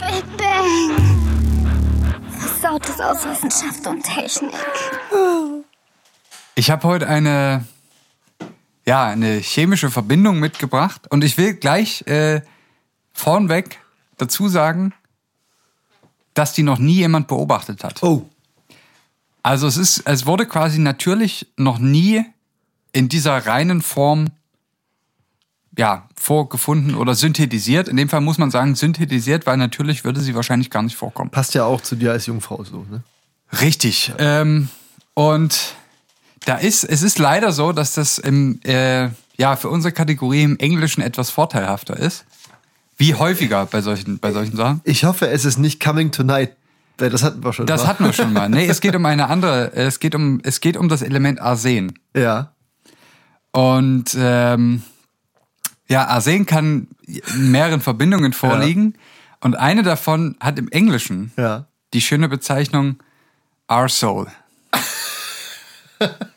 Big Bang. Versautes aus Wissenschaft und Technik. Ich habe heute eine, ja, eine chemische Verbindung mitgebracht und ich will gleich äh, vornweg dazu sagen, dass die noch nie jemand beobachtet hat. Oh. Also es ist, es wurde quasi natürlich noch nie in dieser reinen Form ja, vorgefunden oder synthetisiert. In dem Fall muss man sagen synthetisiert, weil natürlich würde sie wahrscheinlich gar nicht vorkommen. Passt ja auch zu dir als Jungfrau so, ne? Richtig. Ähm, und da ist, es ist leider so, dass das im, äh, ja, für unsere Kategorie im Englischen etwas vorteilhafter ist. Wie häufiger bei solchen, bei solchen Sachen. Ich hoffe, es ist nicht Coming Tonight. Weil das hatten wir schon Das mal. hatten wir schon mal. Nee, es geht um eine andere, es geht um, es geht um das Element Arsen. Ja. Und ähm, ja, Arsen kann in mehreren Verbindungen vorliegen. Und eine davon hat im Englischen Ja. die schöne Bezeichnung Arsehole.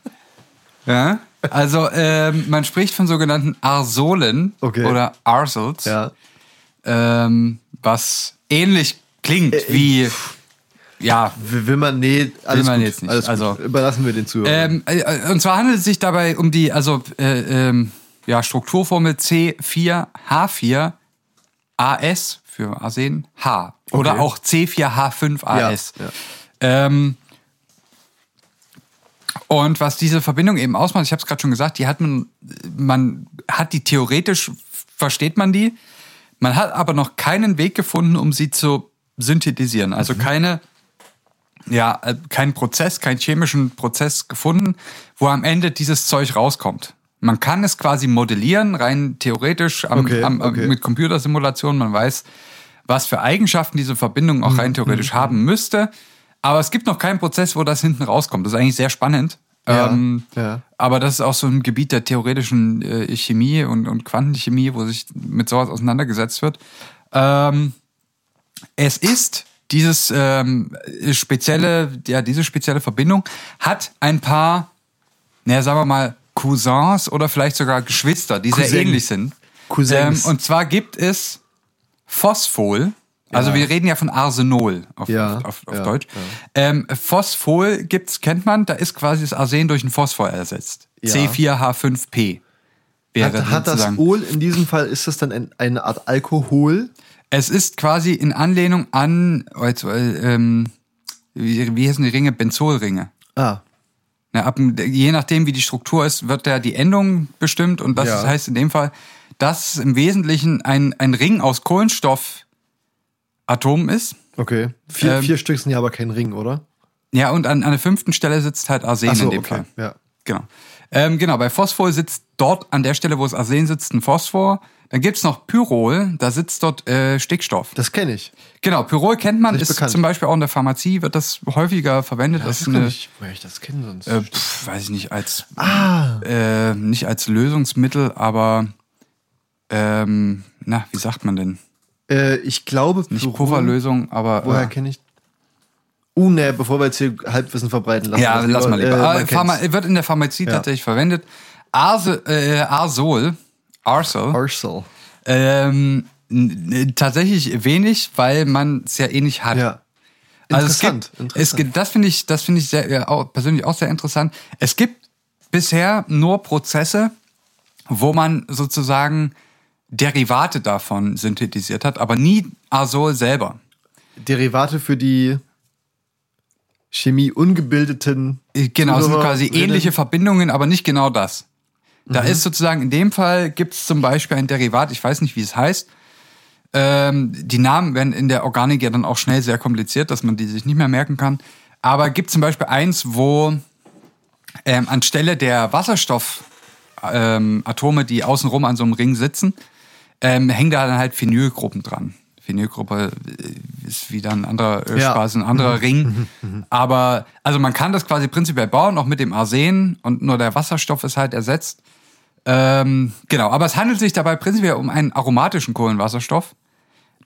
ja, also ähm, man spricht von sogenannten Arsolen Okay. oder Arsols, Ja. ähm, was ähnlich klingt Äh, wie, ja, Will will man, nee, alles man gut, jetzt nicht. Alles gut. Also- Überlassen wir den Zuhörern. Ähm, äh, und zwar handelt es sich dabei um die, also äh, ähm, ja, Strukturformel C4H4 AS für Arsen H. Oder Okay. auch C4H5AS. Ja, ja. Ähm, und was diese Verbindung eben ausmacht, ich habe es gerade schon gesagt, die hat man, man hat die theoretisch, versteht man die, man hat aber noch keinen Weg gefunden, um sie zu synthetisieren. Also keine, ja, äh, keinen Prozess, keinen chemischen Prozess gefunden, wo am Ende dieses Zeug rauskommt. Man kann es quasi modellieren, rein theoretisch am, Okay, am, okay. mit Computersimulationen. Man weiß, was für Eigenschaften diese Verbindung auch Mhm, rein theoretisch haben müsste. Aber es gibt noch keinen Prozess, wo das hinten rauskommt. Das ist eigentlich sehr spannend. Ja, ähm, ja. Aber das ist auch so ein Gebiet der theoretischen äh, Chemie und, und Quantenchemie, wo sich mit sowas auseinandergesetzt wird. Ähm, es ist dieses ähm, spezielle, ja, diese spezielle Verbindung hat ein paar, naja, sagen wir mal, Cousins oder vielleicht sogar Geschwister, die sehr Cousin. ähnlich sind. Cousins. Ähm, und zwar gibt es Phosphol. Also Ja. wir reden ja von Arsenol auf, Ja, auf, auf, auf ja, Deutsch. Ähm, Phosphol gibt's, kennt man, da ist quasi das Arsen durch ein Phosphor ersetzt. Ja. C4H5P wäre Hat, hat das. Ol in diesem Fall, ist das dann ein, eine Art Alkohol? Es ist quasi in Anlehnung an, äh, ähm, wie, wie heißen die Ringe? Benzolringe. Ah, Ja, ab, je nachdem, wie die Struktur ist, wird da die Endung bestimmt. Und das heißt in dem Fall, dass im Wesentlichen ein, ein Ring aus Kohlenstoffatomen ist. okay. Vier, Ähm, vier Stück sind ja aber kein Ring, oder? Ja, und an, an der fünften Stelle sitzt halt Arsen so, in dem okay. Fall. Ja. Genau. Ähm, genau, bei Phosphor sitzt dort an der Stelle, wo es Arsen sitzt, ein Phosphor. Dann gibt's noch Pyrol, da sitzt dort äh, Stickstoff. Das kenne ich. Genau, Pyrol kennt man, ist bekannt. zum Beispiel auch in der Pharmazie, wird das häufiger verwendet. das ist eine, ich, woher ich das kenne sonst. äh, pf, weiß ich nicht, als ah, äh, nicht als Lösungsmittel, aber ähm, na, wie sagt man denn? Äh, ich glaube, Nicht Pyrrhon- Pufferlösung, aber Woher äh, kenne ich? Uh, ne, bevor wir jetzt hier Halbwissen verbreiten lassen. ja, lass mal lieber. Äh, man Pharma, wird in der Pharmazie tatsächlich verwendet. Arse, äh, Arsol, Arsol, Arsol. ähm, tatsächlich wenig, weil man es ja eh nicht hat. Ja. Also es Interessant, gibt, interessant. es gibt, das finde ich, das finde ich sehr, ja, auch, persönlich auch sehr interessant. Es gibt bisher nur Prozesse, wo man sozusagen Derivate davon synthetisiert hat, aber nie Arsol selber. Derivate für die Chemie ungebildeten. Äh, Genau, es sind quasi ähnliche Verbindungen, aber nicht genau das. Da Mhm. ist sozusagen in dem Fall gibt es zum Beispiel ein Derivat, ich weiß nicht, wie es heißt. Ähm, die Namen werden in der Organik ja dann auch schnell sehr kompliziert, dass man die sich nicht mehr merken kann. Aber gibt zum Beispiel eins, wo ähm, anstelle der Wasserstoffatome, ähm, die außenrum an so einem Ring sitzen, ähm, hängen da dann halt Phenylgruppen dran. Phenylgruppe äh, ist wieder ein anderer äh, Ja. Spaß, ein anderer Ring. Aber also man kann das quasi prinzipiell bauen, auch mit dem Arsen und nur der Wasserstoff ist halt ersetzt. Ähm, genau, aber es handelt sich dabei prinzipiell um einen aromatischen Kohlenwasserstoff.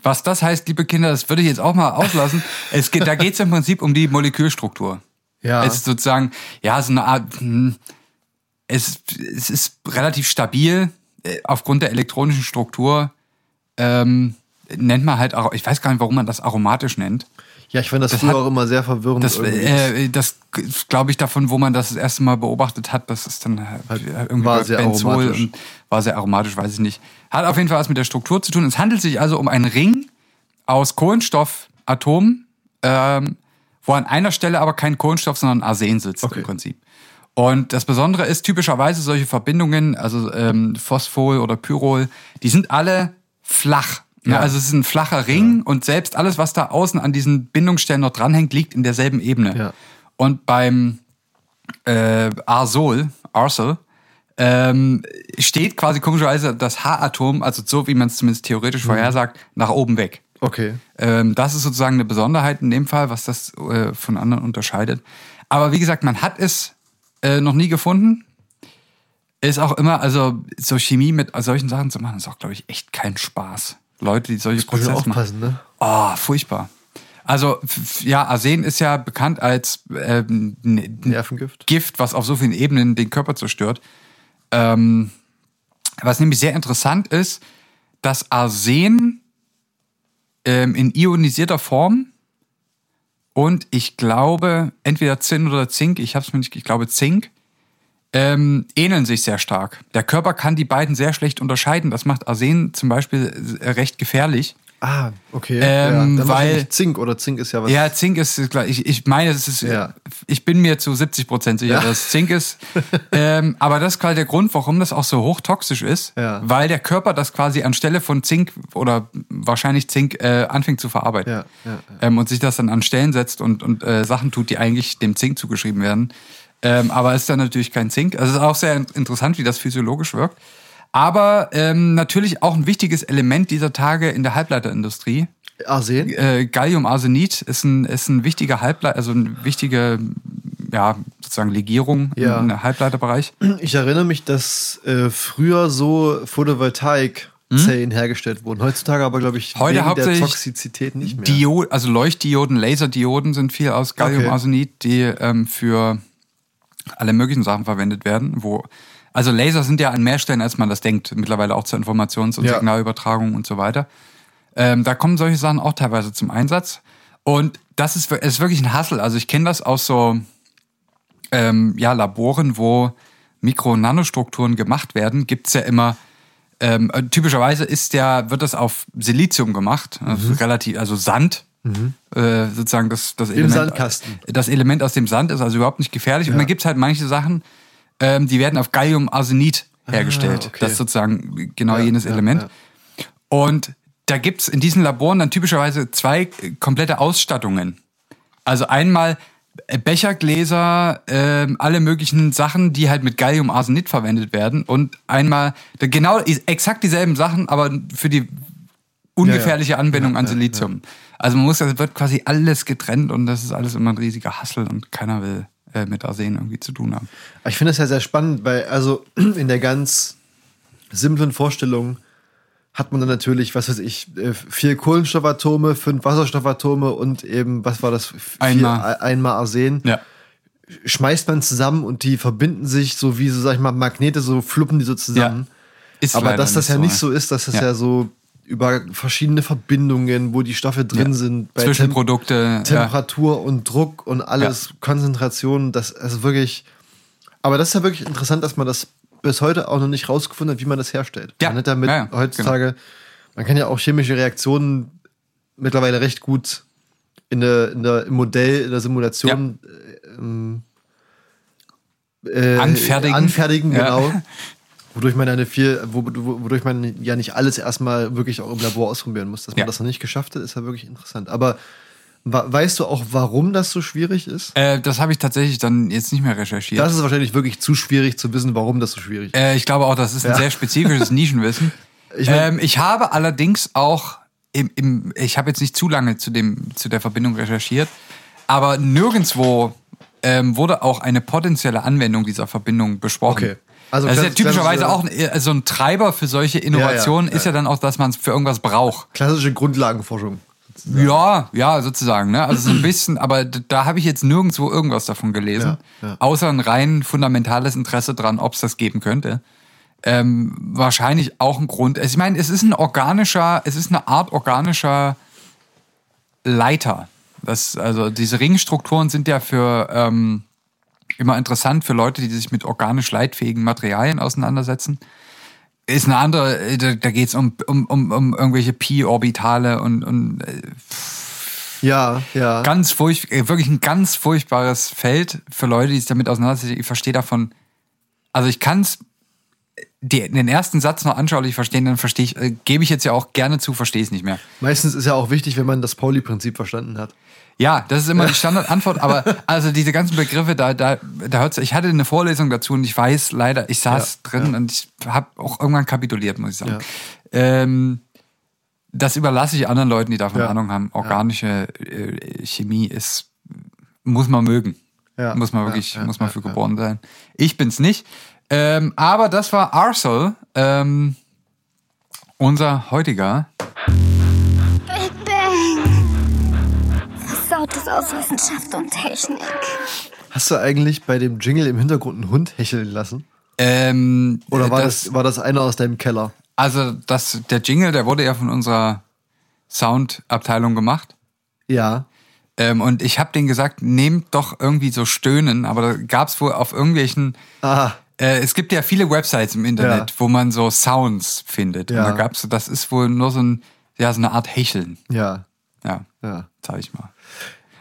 Was das heißt, liebe Kinder, das würde ich jetzt auch mal auslassen. es geht, da geht es im Prinzip um die Molekülstruktur. Ja. Es ist sozusagen, ja, so eine Art, hm, es, es ist relativ stabil aufgrund der elektronischen Struktur. Ähm, nennt man halt, ich weiß gar nicht, warum man das aromatisch nennt. Ja, ich fand das, Das früher hat- auch immer sehr verwirrend. Das, äh, das glaube ich davon, wo man das das erste Mal beobachtet hat, das ist dann halt irgendwie war sehr Benzol aromatisch. und war sehr aromatisch, weiß ich nicht. Hat auf jeden Fall was mit der Struktur zu tun. Es handelt sich also um einen Ring aus Kohlenstoffatomen, ähm, wo an einer Stelle aber kein Kohlenstoff, sondern Arsen sitzt Okay. im Prinzip. Und das Besondere ist typischerweise solche Verbindungen, also ähm, Phosphol oder Pyrol, die sind alle flach. Ja. Ja. Also es ist ein flacher Ring und selbst alles, was da außen an diesen Bindungsstellen noch dranhängt, liegt in derselben Ebene. Ja. Und beim äh, Arsol, Arsol, ähm, steht quasi komischerweise das H-Atom, also so wie man es zumindest theoretisch vorhersagt, nach oben weg. okay. Ähm, das ist sozusagen eine Besonderheit in dem Fall, was das äh, von anderen unterscheidet. Aber wie gesagt, man hat es äh, noch nie gefunden. Ist auch immer, also so Chemie mit solchen Sachen zu machen, ist auch, glaube ich, echt kein Spaß. Leute, die solche Prozesse machen. aufpassen, ne? Oh, furchtbar. Also, ja, Arsen ist ja bekannt als ähm, Nervengift. Gift, was auf so vielen Ebenen den Körper zerstört. Ähm, was nämlich sehr interessant ist, dass Arsen ähm, in ionisierter Form und ich glaube, entweder Zinn oder Zink, ich habe es mir nicht, ich glaube Zink, ähm, ähneln sich sehr stark. Der Körper kann die beiden sehr schlecht unterscheiden. Das macht Arsen zum Beispiel äh, recht gefährlich. Ah, okay. Ähm, ja, weil- Zink oder Zink ist ja was. Ja, Zink ist, klar, ich, ich meine, es ist, Ja. ich bin mir zu 70 Prozent sicher, Ja. dass Zink ist. ähm, aber das ist quasi der Grund, warum das auch so hochtoxisch ist, Ja. weil der Körper das quasi anstelle von Zink oder wahrscheinlich Zink äh, anfängt zu verarbeiten. Ja, ja. Ähm, und sich das dann an Stellen setzt und, und äh, Sachen tut, die eigentlich dem Zink zugeschrieben werden. Ähm, aber es ist dann natürlich kein Zink. Also es ist auch sehr in- interessant, wie das physiologisch wirkt. Aber ähm, natürlich auch ein wichtiges Element dieser Tage in der Halbleiterindustrie Arsen? äh, Galliumarsenid ist ein, ist ein wichtiger Halbleiter, also eine wichtige, ja, sozusagen Legierung Ja. im Halbleiterbereich. Ich erinnere mich, dass äh, früher so Photovoltaik-Zellen hergestellt wurden. Heutzutage aber, glaube ich, Hm? Heute wegen der Toxizität nicht mehr. Diod, also Leuchtdioden, Laserdioden sind viel aus Galliumarsenid, die ähm, für alle möglichen Sachen verwendet werden, wo also Laser sind ja an mehr Stellen, als man das denkt, mittlerweile auch zur Informations- und Ja. Signalübertragung und so weiter. Ähm, da kommen solche Sachen auch teilweise zum Einsatz. Und das ist, ist wirklich ein Hassel. Also ich kenne das aus so ähm, ja, Laboren, wo Mikro- und Nanostrukturen gemacht werden, gibt's ja immer, ähm, äh, typischerweise ist ja, wird das auf Silizium gemacht, also relativ, also Sand, äh, sozusagen das, das Element. Sandkasten. Das Element aus dem Sand ist also überhaupt nicht gefährlich. Und Ja. dann gibt's halt manche Sachen, ähm, die werden auf Galliumarsenid hergestellt. Ah, okay. Das ist sozusagen genau Ja, jenes ja, Element. ja. Und da gibt's in diesen Laboren dann typischerweise zwei äh, komplette Ausstattungen. Also einmal äh, Bechergläser, ähm, alle möglichen Sachen, die halt mit Galliumarsenid verwendet werden. Und einmal genau exakt dieselben Sachen, aber für die ungefährliche Anwendung an Silizium. Also man muss, das wird quasi alles getrennt und das ist alles immer ein riesiger Hassel und keiner will äh, mit Arsen irgendwie zu tun haben. Ich finde das ja sehr spannend, weil also in der ganz simplen Vorstellung hat man dann natürlich, was weiß ich, äh, vier Kohlenstoffatome, fünf Wasserstoffatome und eben, was war das? Vier, Einmal. Einmal Arsen. Ja. Schmeißt man zusammen und die verbinden sich so wie, so sag ich mal, Magnete, so fluppen die so zusammen. Ist Aber dass das ja so, nicht so ist, dass das ja, Ja. so über verschiedene Verbindungen, wo die Stoffe drin Ja. sind, bei Zwischenprodukte. Tem ja. Temperatur und Druck und alles, Konzentration, das ist wirklich. Aber das ist ja wirklich interessant, dass man das bis heute auch noch nicht rausgefunden hat, wie man das herstellt. Ja. Man hat damit Ja, ja, heutzutage, man kann ja auch chemische Reaktionen mittlerweile recht gut in der, in der, im Modell, in der Simulation äh, ähm, äh, Anfertigen. anfertigen Ja. genau. Wodurch man eine viel, wo- wo- wodurch man ja nicht alles erstmal wirklich auch im Labor ausprobieren muss. Dass man Ja. das noch nicht geschafft hat, ist ja wirklich interessant. Aber weißt du auch, warum das so schwierig ist? Äh, das habe ich tatsächlich dann jetzt nicht mehr recherchiert. Das ist wahrscheinlich wirklich zu schwierig zu wissen, warum das so schwierig ist. Äh, ich glaube auch, das ist ein Ja. sehr spezifisches Nischenwissen. Ich mein- ähm, ich habe allerdings auch im, im ich habe jetzt nicht zu lange zu dem zu der Verbindung recherchiert, aber nirgendwo ähm, wurde auch eine potenzielle Anwendung dieser Verbindung besprochen. Okay. Also das ist ja typischerweise auch ein, äh, so ein Treiber für solche Innovationen Ja, ja, ist ja dann auch, dass man es für irgendwas braucht. Klassische Grundlagenforschung. Ja, ja, sozusagen. Ne? Also so ein bisschen, aber da habe ich jetzt nirgendwo irgendwas davon gelesen. Außer ein rein fundamentales Interesse dran, ob es das geben könnte. Ähm, wahrscheinlich auch ein Grund. Also Ich meine, es ist ein organischer, es ist eine Art organischer Leiter. Das, also diese Ringstrukturen sind ja für ähm, immer interessant für Leute, die sich mit organisch leitfähigen Materialien auseinandersetzen. Ist eine andere, äh, da, da geht es um, um, um, um irgendwelche Pi-Orbitale und, und äh, Ja, ja. ganz furcht, äh, wirklich ein ganz furchtbares Feld für Leute, die sich damit auseinandersetzen. Ich verstehe davon, also ich kann es den ersten Satz noch anschaulich verstehen, dann verstehe ich, äh, gebe ich jetzt ja auch gerne zu, verstehe es nicht mehr. Meistens ist ja auch wichtig, wenn man das Pauli-Prinzip verstanden hat. Ja, das ist immer die Standardantwort, aber also diese ganzen Begriffe, da, da, da hört's, ich hatte eine Vorlesung dazu und ich weiß leider, ich saß Ja, drin und ich habe auch irgendwann kapituliert, muss ich sagen. Ähm, das überlasse ich anderen Leuten, die davon Ja. Ahnung haben. Organische äh, Chemie ist, muss man mögen. Ja. Muss man Ja, wirklich, ja, muss man ja, für ja. geboren sein. Ich bin's nicht. Ähm, aber das war Arsel, ähm, unser heutiger Versautes aus Wissenschaft und Technik. Hast du eigentlich bei dem Jingle im Hintergrund einen Hund hecheln lassen? ähm, Oder war äh, das, war das einer aus deinem Keller? Also das, der Jingle, der wurde ja von unserer Soundabteilung gemacht. Ja. Ähm, und ich habe denen gesagt, nehmt doch irgendwie so Stöhnen, aber da gab es wohl auf irgendwelchen. Ah, Äh, es gibt ja viele Websites im Internet, Ja. wo man so Sounds findet. Ja. Und da gab's, das ist wohl nur so, ein, ja, so eine Art Hecheln. ja, Ja, ja. sag ich mal.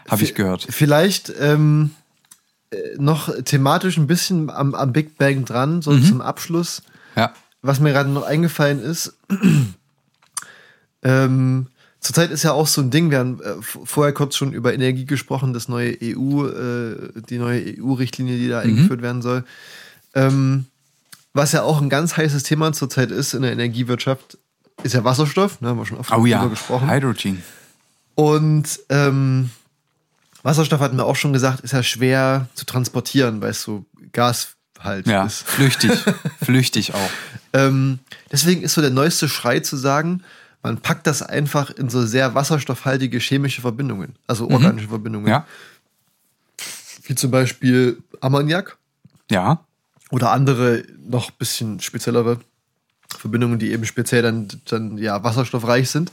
Habe ich gehört. Vielleicht ähm, äh, noch thematisch ein bisschen am, am Big Bang dran, so zum Abschluss. Ja. Was mir gerade noch eingefallen ist, ähm, zurzeit ist ja auch so ein Ding, wir haben äh, vorher kurz schon über Energie gesprochen, das neue EU, äh, die neue EU-Richtlinie, die da eingeführt werden soll. Ähm, was ja auch ein ganz heißes Thema zurzeit ist in der Energiewirtschaft, ist ja Wasserstoff, ne, haben wir schon oft Oh ja, gesprochen. Hydrogen. Und ähm, Wasserstoff hatten wir auch schon gesagt, ist ja schwer zu transportieren, weil es so Gas halt Ja, ist. flüchtig. flüchtig auch. Ähm, deswegen ist so der neueste Schrei zu sagen, man packt das einfach in so sehr wasserstoffhaltige chemische Verbindungen, also organische Verbindungen. Mhm. Ja. Wie zum Beispiel Ammoniak Ja. oder andere noch bisschen speziellere Verbindungen, die eben speziell dann, dann ja, wasserstoffreich sind.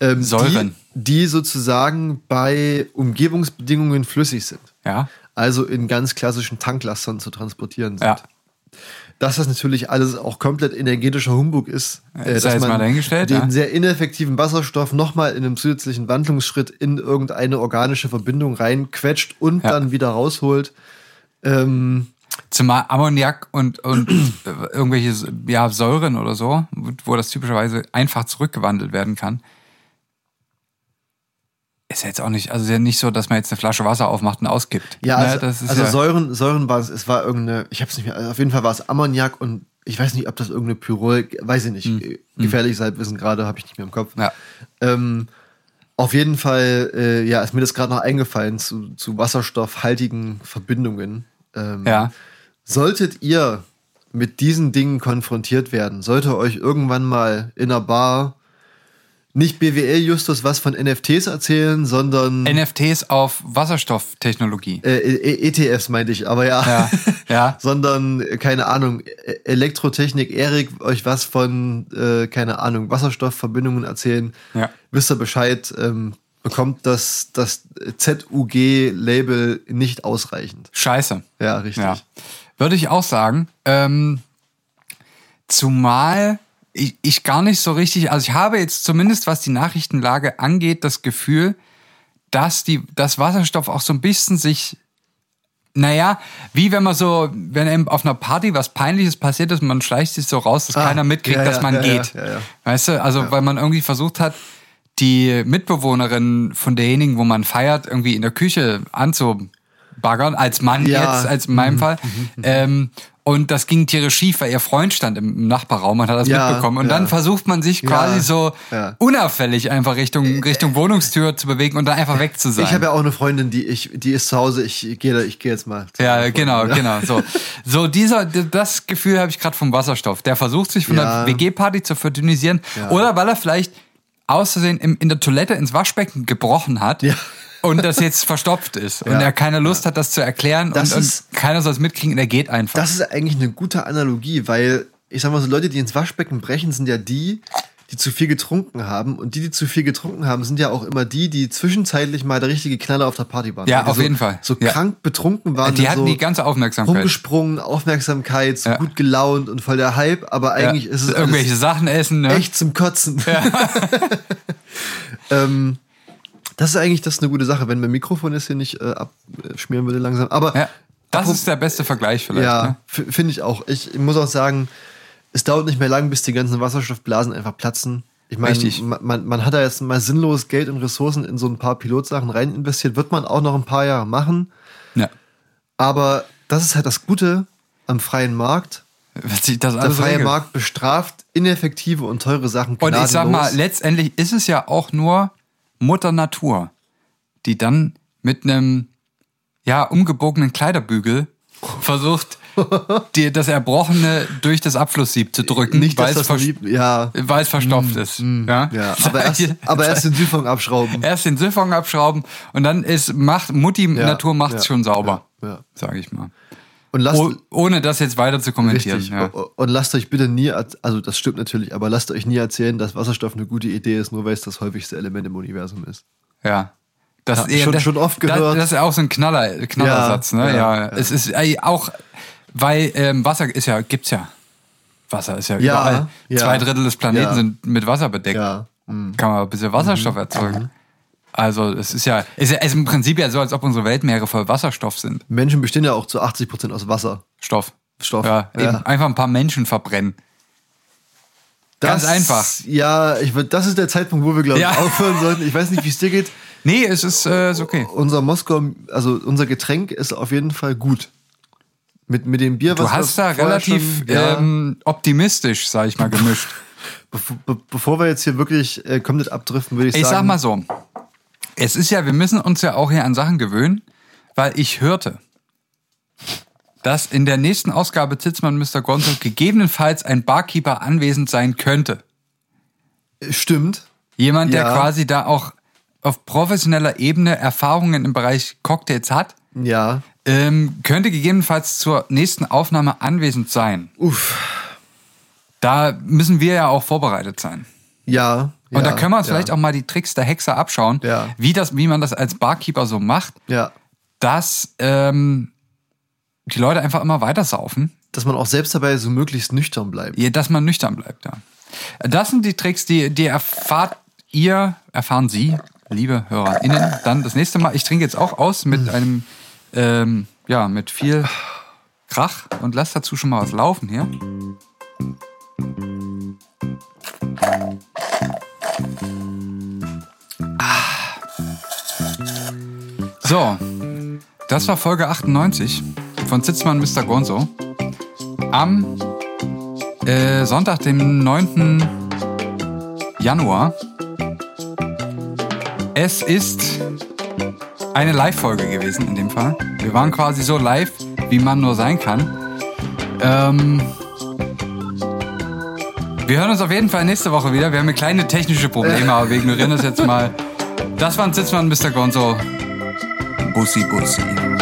Ähm, Säuren. Die, die sozusagen bei Umgebungsbedingungen flüssig sind. Ja. Also in ganz klassischen Tanklastern zu transportieren sind. Ja. Dass das natürlich alles auch komplett energetischer Humbug ist, äh, sei jetzt mal dahingestellt, den ja. sehr ineffektiven Wasserstoff nochmal in einem zusätzlichen Wandlungsschritt in irgendeine organische Verbindung reinquetscht und Ja. dann wieder rausholt. Ähm, Zumal Ammoniak und, und äh, irgendwelche ja, Säuren oder so, wo das typischerweise einfach zurückgewandelt werden kann. Ist ja jetzt auch nicht, also ja nicht so, dass man jetzt eine Flasche Wasser aufmacht und auskippt. Ja, Ne, also, das ist also ja, Säuren, Säuren war es, es war irgendeine, ich hab's nicht mehr, also auf jeden Fall war es Ammoniak und ich weiß nicht, ob das irgendeine Pyrol, weiß ich nicht, äh, gefährliches Halbwissen gerade, habe ich nicht mehr im Kopf. Ja. Ähm, auf jeden Fall, äh, ja, ist mir das gerade noch eingefallen zu, zu wasserstoffhaltigen Verbindungen. Ähm, Ja. Solltet ihr mit diesen Dingen konfrontiert werden, sollte euch irgendwann mal in einer Bar nicht BWL Justus was von NFTs erzählen, sondern NFTs auf Wasserstofftechnologie. äh, E- ETFs meinte ich, aber ja. Ja, ja. Sondern, äh, keine Ahnung, E- Elektrotechnik, Erik, euch was von, äh, keine Ahnung, Wasserstoffverbindungen erzählen. Ja. Wisst ihr Bescheid, ähm, bekommt das, das ZUG-Label nicht ausreichend. Scheiße. Ja, richtig. Ja. Würde ich auch sagen. Ähm, zumal ich, ich gar nicht so richtig, also ich habe jetzt zumindest, was die Nachrichtenlage angeht, das Gefühl, dass die, dass Wasserstoff auch so ein bisschen sich, naja, wie wenn man so, wenn eben auf einer Party was Peinliches passiert ist, man schleicht sich so raus, dass Ah, keiner mitkriegt, ja, dass ja, man ja, geht. Weißt du, also weil man irgendwie versucht hat, die Mitbewohnerin von derjenigen, wo man feiert, irgendwie in der Küche anzubaggern, als Mann jetzt, als in meinem Fall. Ähm, und das ging tierisch schief, weil ihr Freund stand im Nachbarraum und hat das Ja, mitbekommen. Und ja. dann versucht man sich quasi Ja, so unauffällig einfach Richtung, Richtung Wohnungstür zu bewegen und dann einfach weg zu sein. Ich habe ja auch eine Freundin, die ich, die ist zu Hause, ich gehe da, ich gehe jetzt mal. Ja, genau, genau. So, so dieser, das Gefühl habe ich gerade vom Wasserstoff. Der versucht sich von der WG-Party zu verdünnisieren. Oder weil er vielleicht auszusehen im, in der Toilette ins Waschbecken gebrochen hat. Ja. Und das jetzt verstopft ist. Und Ja. er keine Lust hat, das zu erklären. Das und, ist- und keiner soll es mitkriegen. Und er geht einfach. Das ist eigentlich eine gute Analogie, weil ich sag mal so, Leute, die ins Waschbecken brechen, sind ja die, die zu viel getrunken haben. Und die, die zu viel getrunken haben, sind ja auch immer die, die zwischenzeitlich mal der richtige Knaller auf der Party waren. Ja, auf so, jeden Fall. So Ja. krank betrunken waren. die hatten so die ganze Aufmerksamkeit. rumgesprungen, Aufmerksamkeit, so Ja. gut gelaunt und voll der Hype, aber Ja. eigentlich ist es Irgendwelche Sachen essen, ne? echt zum Kotzen. ähm, das ist eigentlich das ist eine gute Sache, wenn mein Mikrofon jetzt hier nicht äh, abschmieren würde langsam. Aber Ja. Das ist der beste Vergleich vielleicht. ja, Ne? finde ich auch. Ich muss auch sagen, es dauert nicht mehr lang, bis die ganzen Wasserstoffblasen einfach platzen. Ich meine, man, man, man hat da jetzt mal sinnlos Geld und Ressourcen in so ein paar Pilotsachen rein investiert. Wird man auch noch ein paar Jahre machen. Ja. Aber das ist halt das Gute am freien Markt. Der freie. Markt bestraft ineffektive und teure Sachen Und ich sag mal, gnadenlos. letztendlich ist es ja auch nur Mutter Natur, die dann mit einem ja umgebogenen Kleiderbügel versucht, dir das Erbrochene durch das Abflusssieb zu drücken, nicht, weil, es das vers- verliebt, ja, weil es verstopft ist. Ja, ja, aber erst, aber erst den Siphon abschrauben. erst den Siphon abschrauben und dann ist macht Mutti Ja, Natur macht's schon sauber, sage ich mal. Und lasst, Oh, ohne das jetzt weiter zu kommentieren. Richtig. Ja. Und lasst euch bitte nie, also das stimmt natürlich, aber lasst euch nie erzählen, dass Wasserstoff eine gute Idee ist, nur weil es das häufigste Element im Universum ist. ja. Das, Ja, schon- das, schon oft gehört. das ist auch so ein Knaller, Knallersatz, Ja, ne? Ja, ja. Es ist ey, auch, weil ähm, Wasser ist ja, gibt's ja. Wasser ist ja, überall. Zwei Drittel des Planeten sind mit Wasser bedeckt. Ja. Mhm. Kann man ein bisschen Wasserstoff erzeugen. Also es ist ja, ja ist im Prinzip ja so, als ob unsere Weltmeere voll Wasserstoff sind. Menschen bestehen ja auch zu 80% aus Wasser. Stoff. Stoff. Ja. Ja. Einfach ein paar Menschen verbrennen. Ganz Das- einfach. Ja, ich, das ist der Zeitpunkt, wo wir, glaube ich, Ja. aufhören sollten. Ich weiß nicht, wie es dir geht. Nee, es ist, äh, ist okay. Unser Moskau, also unser Getränk ist auf jeden Fall gut. Mit, mit dem Bier, Du was hast wir da relativ schon, ja, ähm, optimistisch, sag ich mal, gemischt. bevor, be, bevor wir jetzt hier wirklich äh, komplett abdriften, würde ich, Ich sagen. sag mal so, es ist ja, wir müssen uns ja auch hier an Sachen gewöhnen, weil ich hörte, dass in der nächsten Ausgabe Zitzmann Mr. Gonzo gegebenenfalls ein Barkeeper anwesend sein könnte. Stimmt. Jemand, der Ja. quasi da auch auf professioneller Ebene Erfahrungen im Bereich Cocktails hat, Ja. ähm, könnte gegebenenfalls zur nächsten Aufnahme anwesend sein. Uff. Da müssen wir ja auch vorbereitet sein. Ja. Und ja, da können wir uns ja. vielleicht auch mal die Tricks der Hexe abschauen, Ja. wie, das, wie man das als Barkeeper so macht, Ja. dass ähm, die Leute einfach immer weiter saufen, Dass man auch selbst dabei so möglichst nüchtern bleibt. je- dass man nüchtern bleibt. Ja. Das sind die Tricks, die, die erfahrt ihr, erfahren Sie, liebe HörerInnen, dann das nächste Mal. Ich trinke jetzt auch aus Hm. mit einem, ähm, ja, mit viel Krach und lass dazu schon mal was laufen hier. So, das war Folge 98 von Zitzmann Mr. Gonzo. Am äh, Sonntag, dem 9. Januar. Es ist eine Live-Folge gewesen in dem Fall. Wir waren quasi so live, wie man nur sein kann. Ähm, wir hören uns auf jeden Fall nächste Woche wieder. Wir haben hier kleine technische Probleme, aber wir ignorieren das jetzt mal. Das war ein Sitzmann, Mr. Gonzo. Busy Busy.